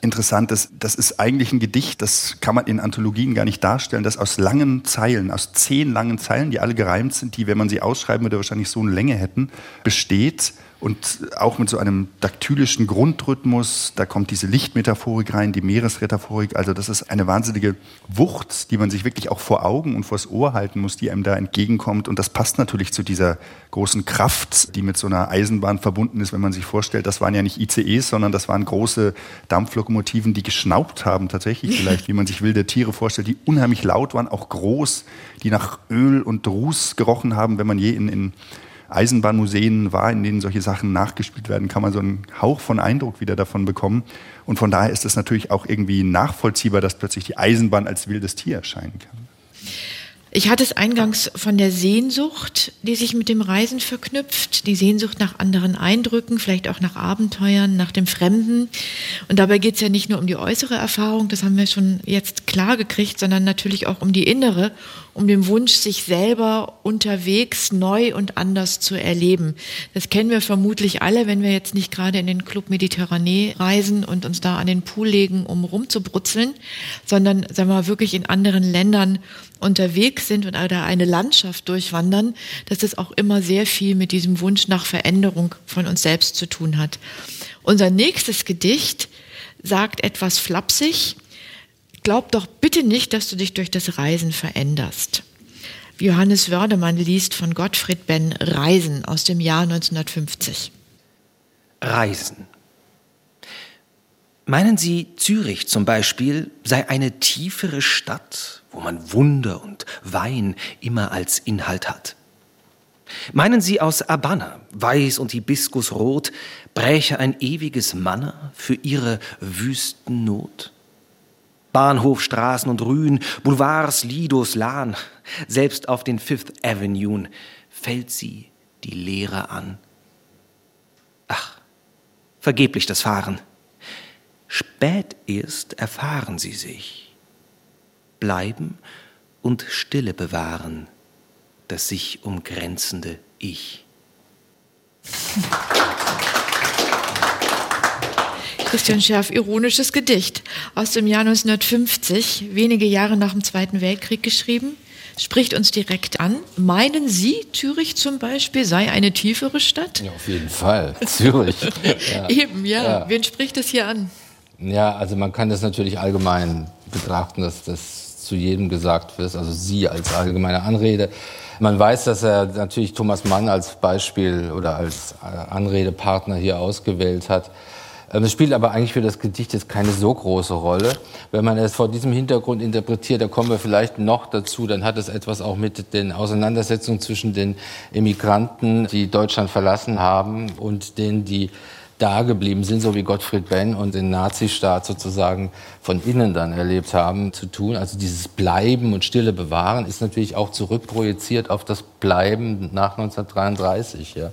interessant ist, das ist eigentlich ein Gedicht, das kann man in Anthologien gar nicht darstellen, das aus langen Zeilen, aus zehn langen Zeilen, die alle gereimt sind, die, wenn man sie ausschreiben würde, wahrscheinlich so eine Länge hätten, besteht und auch mit so einem daktylischen Grundrhythmus, da kommt diese Lichtmetaphorik rein, die Meeresretaphorik, also das ist eine wahnsinnige Wucht, die man sich wirklich auch vor Augen und vors Ohr halten muss, die einem da entgegenkommt. Und das passt natürlich zu dieser großen Kraft, die mit so einer Eisenbahn verbunden ist, wenn man sich vorstellt, das waren ja nicht ICEs, sondern das waren große Dampflokomotiven, die geschnaubt haben tatsächlich vielleicht, wie man sich wilde Tiere vorstellt, die unheimlich laut waren, auch groß, die nach Öl und Ruß gerochen haben, wenn man je in, in Eisenbahnmuseen war, in denen solche Sachen nachgespielt werden, kann man so einen Hauch von Eindruck wieder davon bekommen. Und von daher ist es natürlich auch irgendwie nachvollziehbar, dass plötzlich die Eisenbahn als wildes Tier erscheinen kann. Ich hatte es eingangs von der Sehnsucht, die sich mit dem Reisen verknüpft, die Sehnsucht nach anderen Eindrücken, vielleicht auch nach Abenteuern, nach dem Fremden. Und dabei geht es ja nicht nur um die äußere Erfahrung, das haben wir schon jetzt klar gekriegt, sondern natürlich auch um die innere, um den Wunsch, sich selber unterwegs neu und anders zu erleben. Das kennen wir vermutlich alle, wenn wir jetzt nicht gerade in den Club Mediterranee reisen und uns da an den Pool legen, um rumzubrutzeln, sondern sagen wir mal, wirklich in anderen Ländern unterwegs sind und da eine Landschaft durchwandern, dass das auch immer sehr viel mit diesem Wunsch nach Veränderung von uns selbst zu tun hat. Unser nächstes Gedicht sagt etwas flapsig, glaub doch bitte nicht, dass du dich durch das Reisen veränderst. Johannes Wördemann liest von Gottfried Benn Reisen aus dem Jahr 1950. Reisen. Meinen Sie, Zürich zum Beispiel sei eine tiefere Stadt, wo man Wunder und Wein immer als Inhalt hat? Meinen Sie aus Abana, weiß und Hibiskusrot, bräche ein ewiges Manna für Ihre Wüstennot? Bahnhof, Straßen und Rühen, Boulevards, Lidos, Lahn, selbst auf den Fifth Avenue fällt sie die Leere an. Ach, vergeblich das Fahren. Spät erst erfahren sie sich. Bleiben und Stille bewahren, das sich umgrenzende Ich. Christian Scherf, ironisches Gedicht aus dem Jahr 1950, wenige Jahre nach dem Zweiten Weltkrieg geschrieben, spricht uns direkt an. Meinen Sie, Zürich zum Beispiel sei eine tiefere Stadt? Ja, auf jeden Fall. Zürich. [LAUGHS] Ja. Eben, ja. ja. Wen spricht es hier an? Ja, also man kann das natürlich allgemein betrachten, dass das zu jedem gesagt wird, also Sie als allgemeine Anrede. Man weiß, dass er natürlich Thomas Mann als Beispiel oder als Anredepartner hier ausgewählt hat. Ähm, es spielt aber eigentlich für das Gedicht jetzt keine so große Rolle. Wenn man es vor diesem Hintergrund interpretiert, da kommen wir vielleicht noch dazu, dann hat es etwas auch mit den Auseinandersetzungen zwischen den Emigranten, die Deutschland verlassen haben und denen, die da geblieben sind, so wie Gottfried Benn und den Nazistaat sozusagen von innen dann erlebt haben, zu tun. Also dieses Bleiben und Stille bewahren ist natürlich auch zurückprojiziert auf das Bleiben nach 1933. Ja.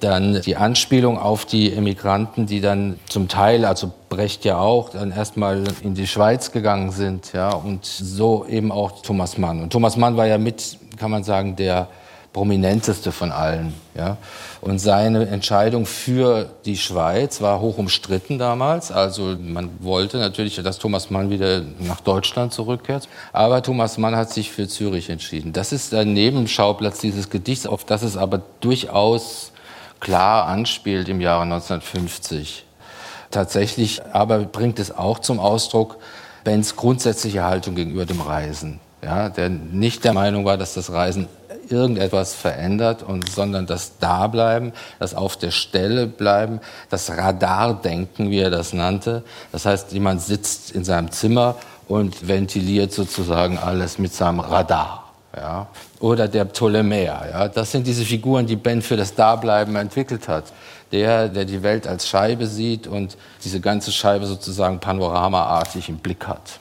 Dann die Anspielung auf die Emigranten, die dann zum Teil, also Brecht ja auch, dann erstmal in die Schweiz gegangen sind, ja, und so eben auch Thomas Mann. Und Thomas Mann war ja mit, kann man sagen, der prominenteste von allen. Ja? Und seine Entscheidung für die Schweiz war hoch umstritten damals. Also man wollte natürlich, dass Thomas Mann wieder nach Deutschland zurückkehrt. Aber Thomas Mann hat sich für Zürich entschieden. Das ist der Nebenschauplatz dieses Gedichts, auf das es aber durchaus klar anspielt im Jahre 1950. Tatsächlich aber bringt es auch zum Ausdruck Bens grundsätzliche Haltung gegenüber dem Reisen. Ja, der nicht der Meinung war, dass das Reisen irgendetwas verändert, und, sondern das Dableiben, das auf der Stelle bleiben, das Radardenken, wie er das nannte. Das heißt, jemand sitzt in seinem Zimmer und ventiliert sozusagen alles mit seinem Radar. Ja? Oder der Ptolemäer. Ja? Das sind diese Figuren, die Ben für das Dableiben entwickelt hat. Der, der die Welt als Scheibe sieht und diese ganze Scheibe sozusagen panoramaartig im Blick hat.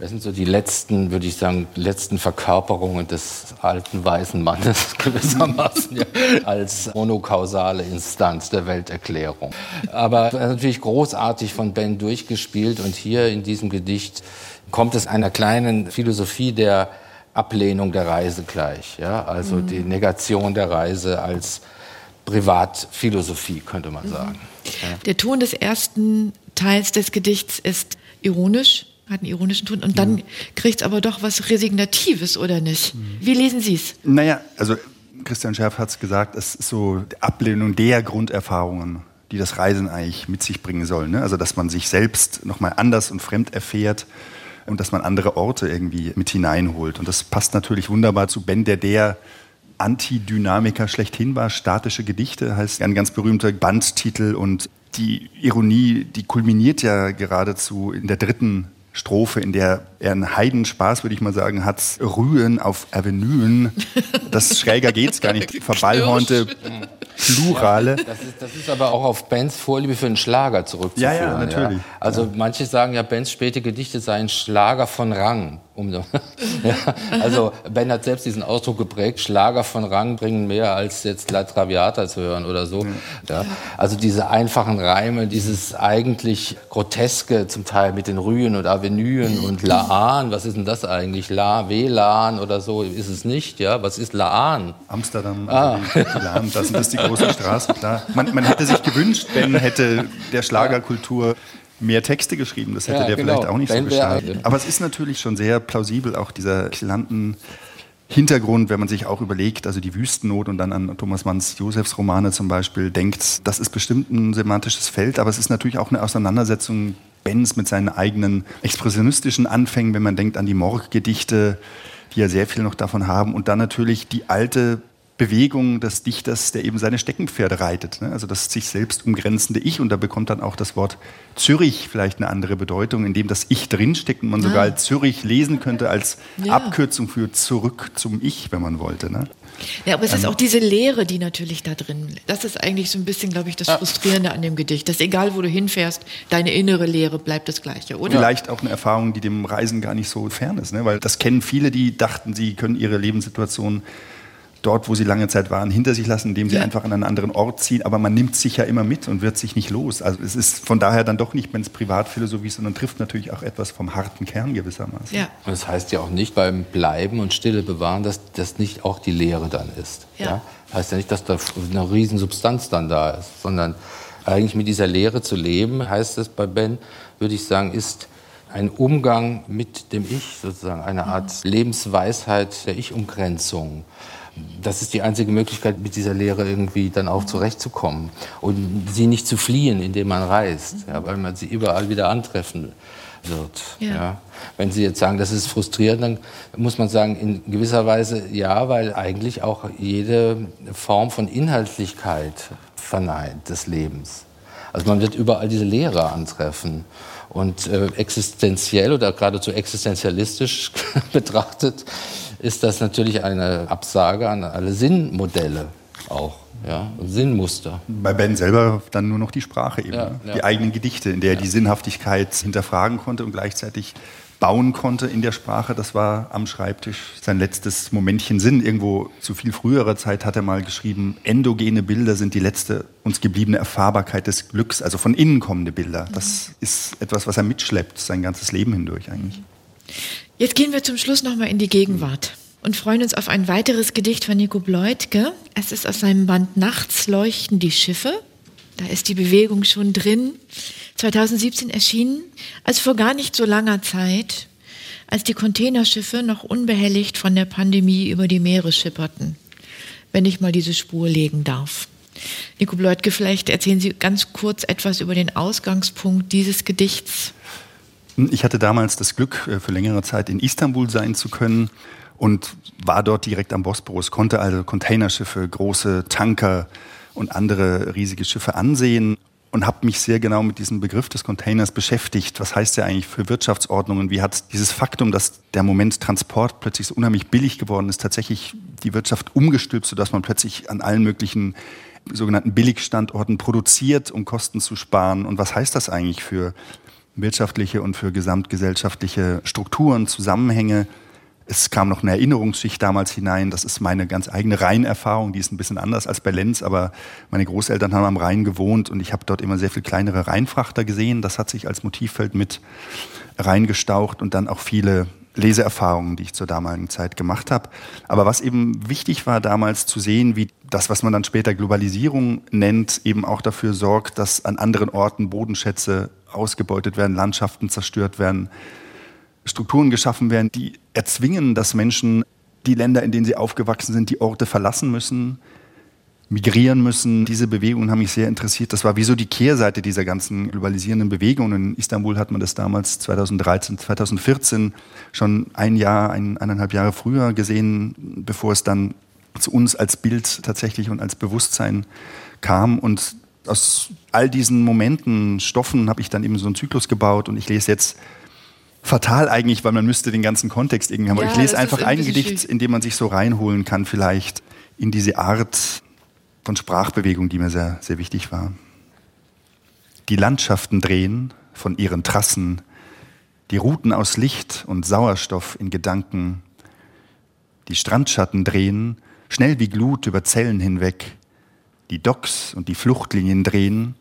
Das sind so die letzten, würde ich sagen, letzten Verkörperungen des alten weißen Mannes [LAUGHS] gewissermaßen ja, als monokausale Instanz der Welterklärung. Aber natürlich großartig von Ben durchgespielt und hier in diesem Gedicht kommt es einer kleinen Philosophie der Ablehnung der Reise gleich. Ja? Also mhm. die Negation der Reise als Privatphilosophie, könnte man sagen. Der Ton des ersten Teils des Gedichts ist ironisch, hat einen ironischen Ton und dann ja. kriegt es aber doch was Resignatives, oder nicht? Mhm. Wie lesen Sie es? Naja, also Christian Scherf hat es gesagt, es ist so die Ablehnung der Grunderfahrungen, die das Reisen eigentlich mit sich bringen soll. Ne? Also dass man sich selbst nochmal anders und fremd erfährt und dass man andere Orte irgendwie mit hineinholt. Und das passt natürlich wunderbar zu Ben, der der Antidynamiker schlechthin war. Statische Gedichte heißt ein ganz berühmter Bandtitel und die Ironie, die kulminiert ja geradezu in der dritten Strophe, in der er einen Heidenspaß, würde ich mal sagen, hat, Rühen auf Avenuen. Das schräger geht's gar nicht. [LAUGHS] Verballhornte Plurale. Ja, das, ist, das, ist, aber auch auf Bens Vorliebe für einen Schlager zurückzuführen. Ja, ja, natürlich. Ja. Also manche sagen ja, Bens späte Gedichte seien Schlager von Rang. Um, [LAUGHS] ja, also Ben hat selbst diesen Ausdruck geprägt, Schlager von Rang bringen mehr als jetzt La Traviata zu hören oder so. Ja. Also diese einfachen Reime, dieses eigentlich groteske zum Teil mit den Rühen und Avenuen und Laan, was ist denn das eigentlich? La, WLAN oder so ist es nicht, ja? Was ist Laan? Amsterdam, ah. [LAUGHS] Laan, das ist die große Straße, klar. Man, man hätte sich gewünscht, Ben hätte der Schlagerkultur mehr Texte geschrieben. Das hätte ja, der genau. vielleicht auch nicht ben so geschadet. Aber es ist natürlich schon sehr plausibel, auch dieser Klanten. Hintergrund, wenn man sich auch überlegt, also die Wüstennot und dann an Thomas Manns Josefs Romane zum Beispiel denkt, das ist bestimmt ein semantisches Feld, aber es ist natürlich auch eine Auseinandersetzung Benz mit seinen eigenen expressionistischen Anfängen, wenn man denkt an die Morggedichte, die ja sehr viel noch davon haben und dann natürlich die alte Bewegung des Dichters, der eben seine Steckenpferde reitet. Ne? Also das sich selbst umgrenzende Ich. Und da bekommt dann auch das Wort Zürich vielleicht eine andere Bedeutung, indem das Ich drinsteckt und man ah. sogar als Zürich lesen könnte als ja. Abkürzung für zurück zum Ich, wenn man wollte. Ne? Ja, aber es ist ähm. auch diese Leere, die natürlich da drin, das ist eigentlich so ein bisschen, glaube ich, das Frustrierende an dem Gedicht, dass egal, wo du hinfährst, deine innere Leere bleibt das Gleiche, oder? Vielleicht auch eine Erfahrung, die dem Reisen gar nicht so fern ist, ne? weil das kennen viele, die dachten, sie können ihre Lebenssituation dort, wo sie lange Zeit waren, hinter sich lassen, indem sie ja. einfach an einen anderen Ort ziehen. Aber man nimmt sich ja immer mit und wird sich nicht los. Also es ist von daher dann doch nicht, wenn es Privatphilosophie ist, sondern trifft natürlich auch etwas vom harten Kern gewissermaßen. Ja. Und das heißt ja auch nicht beim Bleiben und Stille bewahren, dass das nicht auch die Lehre dann ist. Ja. ja? Heißt ja nicht, dass da eine Riesensubstanz dann da ist, sondern eigentlich mit dieser Lehre zu leben, heißt es bei Ben, würde ich sagen, ist ein Umgang mit dem Ich, sozusagen eine Art mhm. Lebensweisheit der Ich-Umgrenzung das ist die einzige Möglichkeit, mit dieser Lehre irgendwie dann auch zurechtzukommen und sie nicht zu fliehen, indem man reist, ja, weil man sie überall wieder antreffen wird. Ja. ja. Wenn Sie jetzt sagen, das ist frustrierend, dann muss man sagen, in gewisser Weise ja, weil eigentlich auch jede Form von Inhaltlichkeit verneint des Lebens. Also man wird überall diese Lehre antreffen. Und äh, existenziell oder geradezu existenzialistisch [LAUGHS] betrachtet ist das natürlich eine Absage an alle Sinnmodelle auch. Ja, Sinnmuster. Bei Ben selber dann nur noch die Sprache eben, ja, ne? ja. die eigenen Gedichte, in der er die Sinnhaftigkeit hinterfragen konnte und gleichzeitig bauen konnte in der Sprache. Das war am Schreibtisch sein letztes Momentchen Sinn. Irgendwo zu viel früherer Zeit hat er mal geschrieben, endogene Bilder sind die letzte uns gebliebene Erfahrbarkeit des Glücks, also von innen kommende Bilder. Das ist etwas, was er mitschleppt, sein ganzes Leben hindurch eigentlich. Jetzt gehen wir zum Schluss nochmal in die Gegenwart und freuen uns auf ein weiteres Gedicht von Nico Bleutke. Es ist aus seinem Band Nachts leuchten die Schiffe. Da ist die Bewegung schon drin. 2017 erschienen, also vor gar nicht so langer Zeit, als die Containerschiffe noch unbehelligt von der Pandemie über die Meere schipperten. Wenn ich mal diese Spur legen darf. Nico Bleutke, vielleicht erzählen Sie ganz kurz etwas über den Ausgangspunkt dieses Gedichts. Ich hatte damals das Glück, äh, für längere Zeit in Istanbul sein zu können und war dort direkt am Bosporus, konnte also Containerschiffe, große Tanker und andere riesige Schiffe ansehen und habe mich sehr genau mit diesem Begriff des Containers beschäftigt. Was heißt der eigentlich für Wirtschaftsordnungen? Wie hat dieses Faktum, dass der Moment Transport plötzlich so unheimlich billig geworden ist, tatsächlich die Wirtschaft umgestülpt, sodass man plötzlich an allen möglichen sogenannten Billigstandorten produziert, um Kosten zu sparen? Und was heißt das eigentlich für wirtschaftliche und für gesamtgesellschaftliche Strukturen, Zusammenhänge. Es kam noch eine Erinnerungsschicht damals hinein. Das ist meine ganz eigene Rheinerfahrung. Die ist ein bisschen anders als bei Lenz, aber meine Großeltern haben am Rhein gewohnt und ich habe dort immer sehr viel kleinere Rheinfrachter gesehen. Das hat sich als Motivfeld mit reingestaucht und dann auch viele Leseerfahrungen, die ich zur damaligen Zeit gemacht habe. Aber was eben wichtig war damals zu sehen, wie das, was man dann später Globalisierung nennt, eben auch dafür sorgt, dass an anderen Orten Bodenschätze ausgebeutet werden, Landschaften zerstört werden, Strukturen geschaffen werden, die erzwingen, dass Menschen die Länder, in denen sie aufgewachsen sind, die Orte verlassen müssen, migrieren müssen. Diese Bewegungen haben mich sehr interessiert. Das war wie so die Kehrseite dieser ganzen globalisierenden Bewegungen. In Istanbul hat man das damals 2013, 2014 schon ein Jahr, ein, eineinhalb Jahre früher gesehen, bevor es dann zu uns als Bild tatsächlich und als Bewusstsein kam. Und aus all diesen Momenten, Stoffen habe ich dann eben so einen Zyklus gebaut und ich lese jetzt fatal eigentlich, weil man müsste den ganzen Kontext irgendwie haben. Ja, Aber ich lese einfach ein Gedicht, in dem man sich so reinholen kann, vielleicht in diese Art von Sprachbewegung, die mir sehr, sehr wichtig war. Die Landschaften drehen von ihren Trassen, die Routen aus Licht und Sauerstoff in Gedanken, die Strandschatten drehen, schnell wie Glut über Zellen hinweg, die Docks und die Fluchtlinien drehen,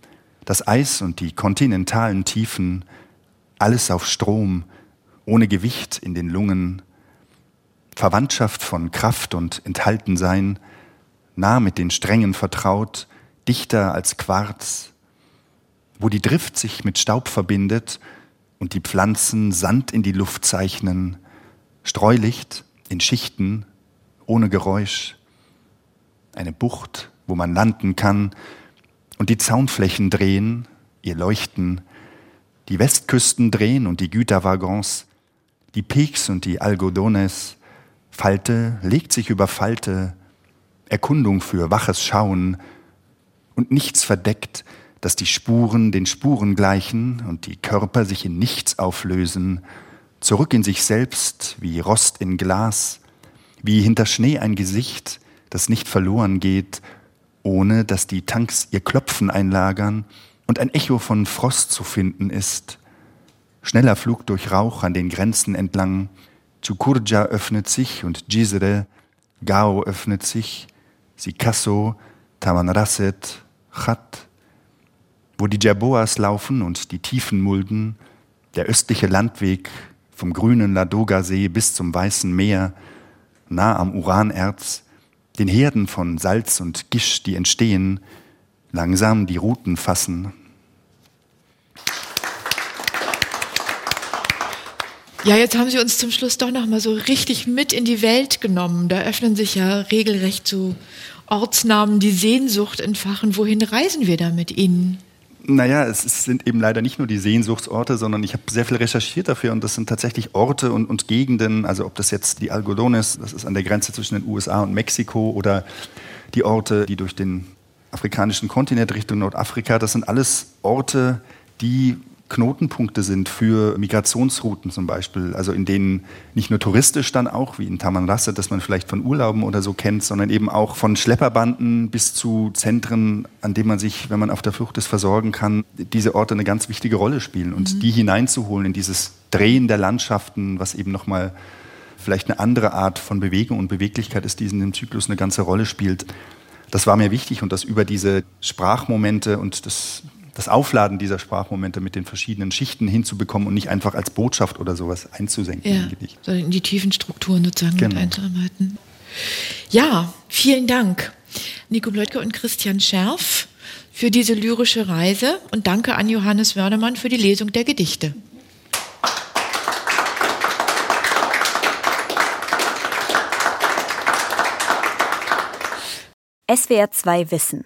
das Eis und die kontinentalen Tiefen, alles auf Strom, ohne Gewicht in den Lungen, Verwandtschaft von Kraft und Enthaltensein, nah mit den Strängen vertraut, dichter als Quarz, wo die Drift sich mit Staub verbindet und die Pflanzen Sand in die Luft zeichnen, Streulicht in Schichten, ohne Geräusch, eine Bucht wo man landen kann, und die Zaunflächen drehen, ihr Leuchten, die Westküsten drehen und die Güterwaggons, die Peaks und die Algodones, Falte legt sich über Falte, Erkundung für waches Schauen und nichts verdeckt, dass die Spuren den Spuren gleichen und die Körper sich in nichts auflösen, zurück in sich selbst wie Rost in Glas, wie hinter Schnee ein Gesicht, das nicht verloren geht, ohne dass die Tanks ihr Klopfen einlagern und ein Echo von Frost zu finden ist. Schneller Flug durch Rauch an den Grenzen entlang, Chukurja öffnet sich und Jizre, Gao öffnet sich, Sikasso, Tamanrasset, Chat, wo die Jerboas laufen und die tiefen Mulden, der östliche Landweg vom grünen Ladoga-See bis zum Weißen Meer, nah am Uranerz, den Herden von Salz und Gisch, die entstehen, langsam die Routen fassen. Ja, jetzt haben Sie uns zum Schluss doch noch mal so richtig mit in die Welt genommen. Da öffnen sich ja regelrecht so Ortsnamen, die Sehnsucht entfachen. Wohin reisen wir da mit Ihnen? Naja, es sind eben leider nicht nur die Sehnsuchtsorte, sondern ich habe sehr viel recherchiert dafür und das sind tatsächlich Orte und, und Gegenden, also ob das jetzt die Algodones, das ist an der Grenze zwischen den USA und Mexiko, oder die Orte, die durch den afrikanischen Kontinent Richtung Nordafrika, das sind alles Orte, die Knotenpunkte sind für Migrationsrouten zum Beispiel, also in denen nicht nur touristisch dann auch, wie in Tamanrasset, das man vielleicht von Urlauben oder so kennt, sondern eben auch von Schlepperbanden bis zu Zentren, an denen man sich, wenn man auf der Flucht ist, versorgen kann, diese Orte eine ganz wichtige Rolle spielen und mhm. die hineinzuholen in dieses Drehen der Landschaften, was eben nochmal vielleicht eine andere Art von Bewegung und Beweglichkeit ist, die in dem Zyklus eine ganze Rolle spielt. Das war mir wichtig und das über diese Sprachmomente und das das Aufladen dieser Sprachmomente mit den verschiedenen Schichten hinzubekommen und nicht einfach als Botschaft oder sowas einzusenken ja. Sondern in die tiefen Strukturen sozusagen genau. mit einzuarbeiten. Ja, vielen Dank, Nico Bleutke und Christian Scherf, für diese lyrische Reise und danke an Johannes Wörnemann für die Lesung der Gedichte. SWR 2 Wissen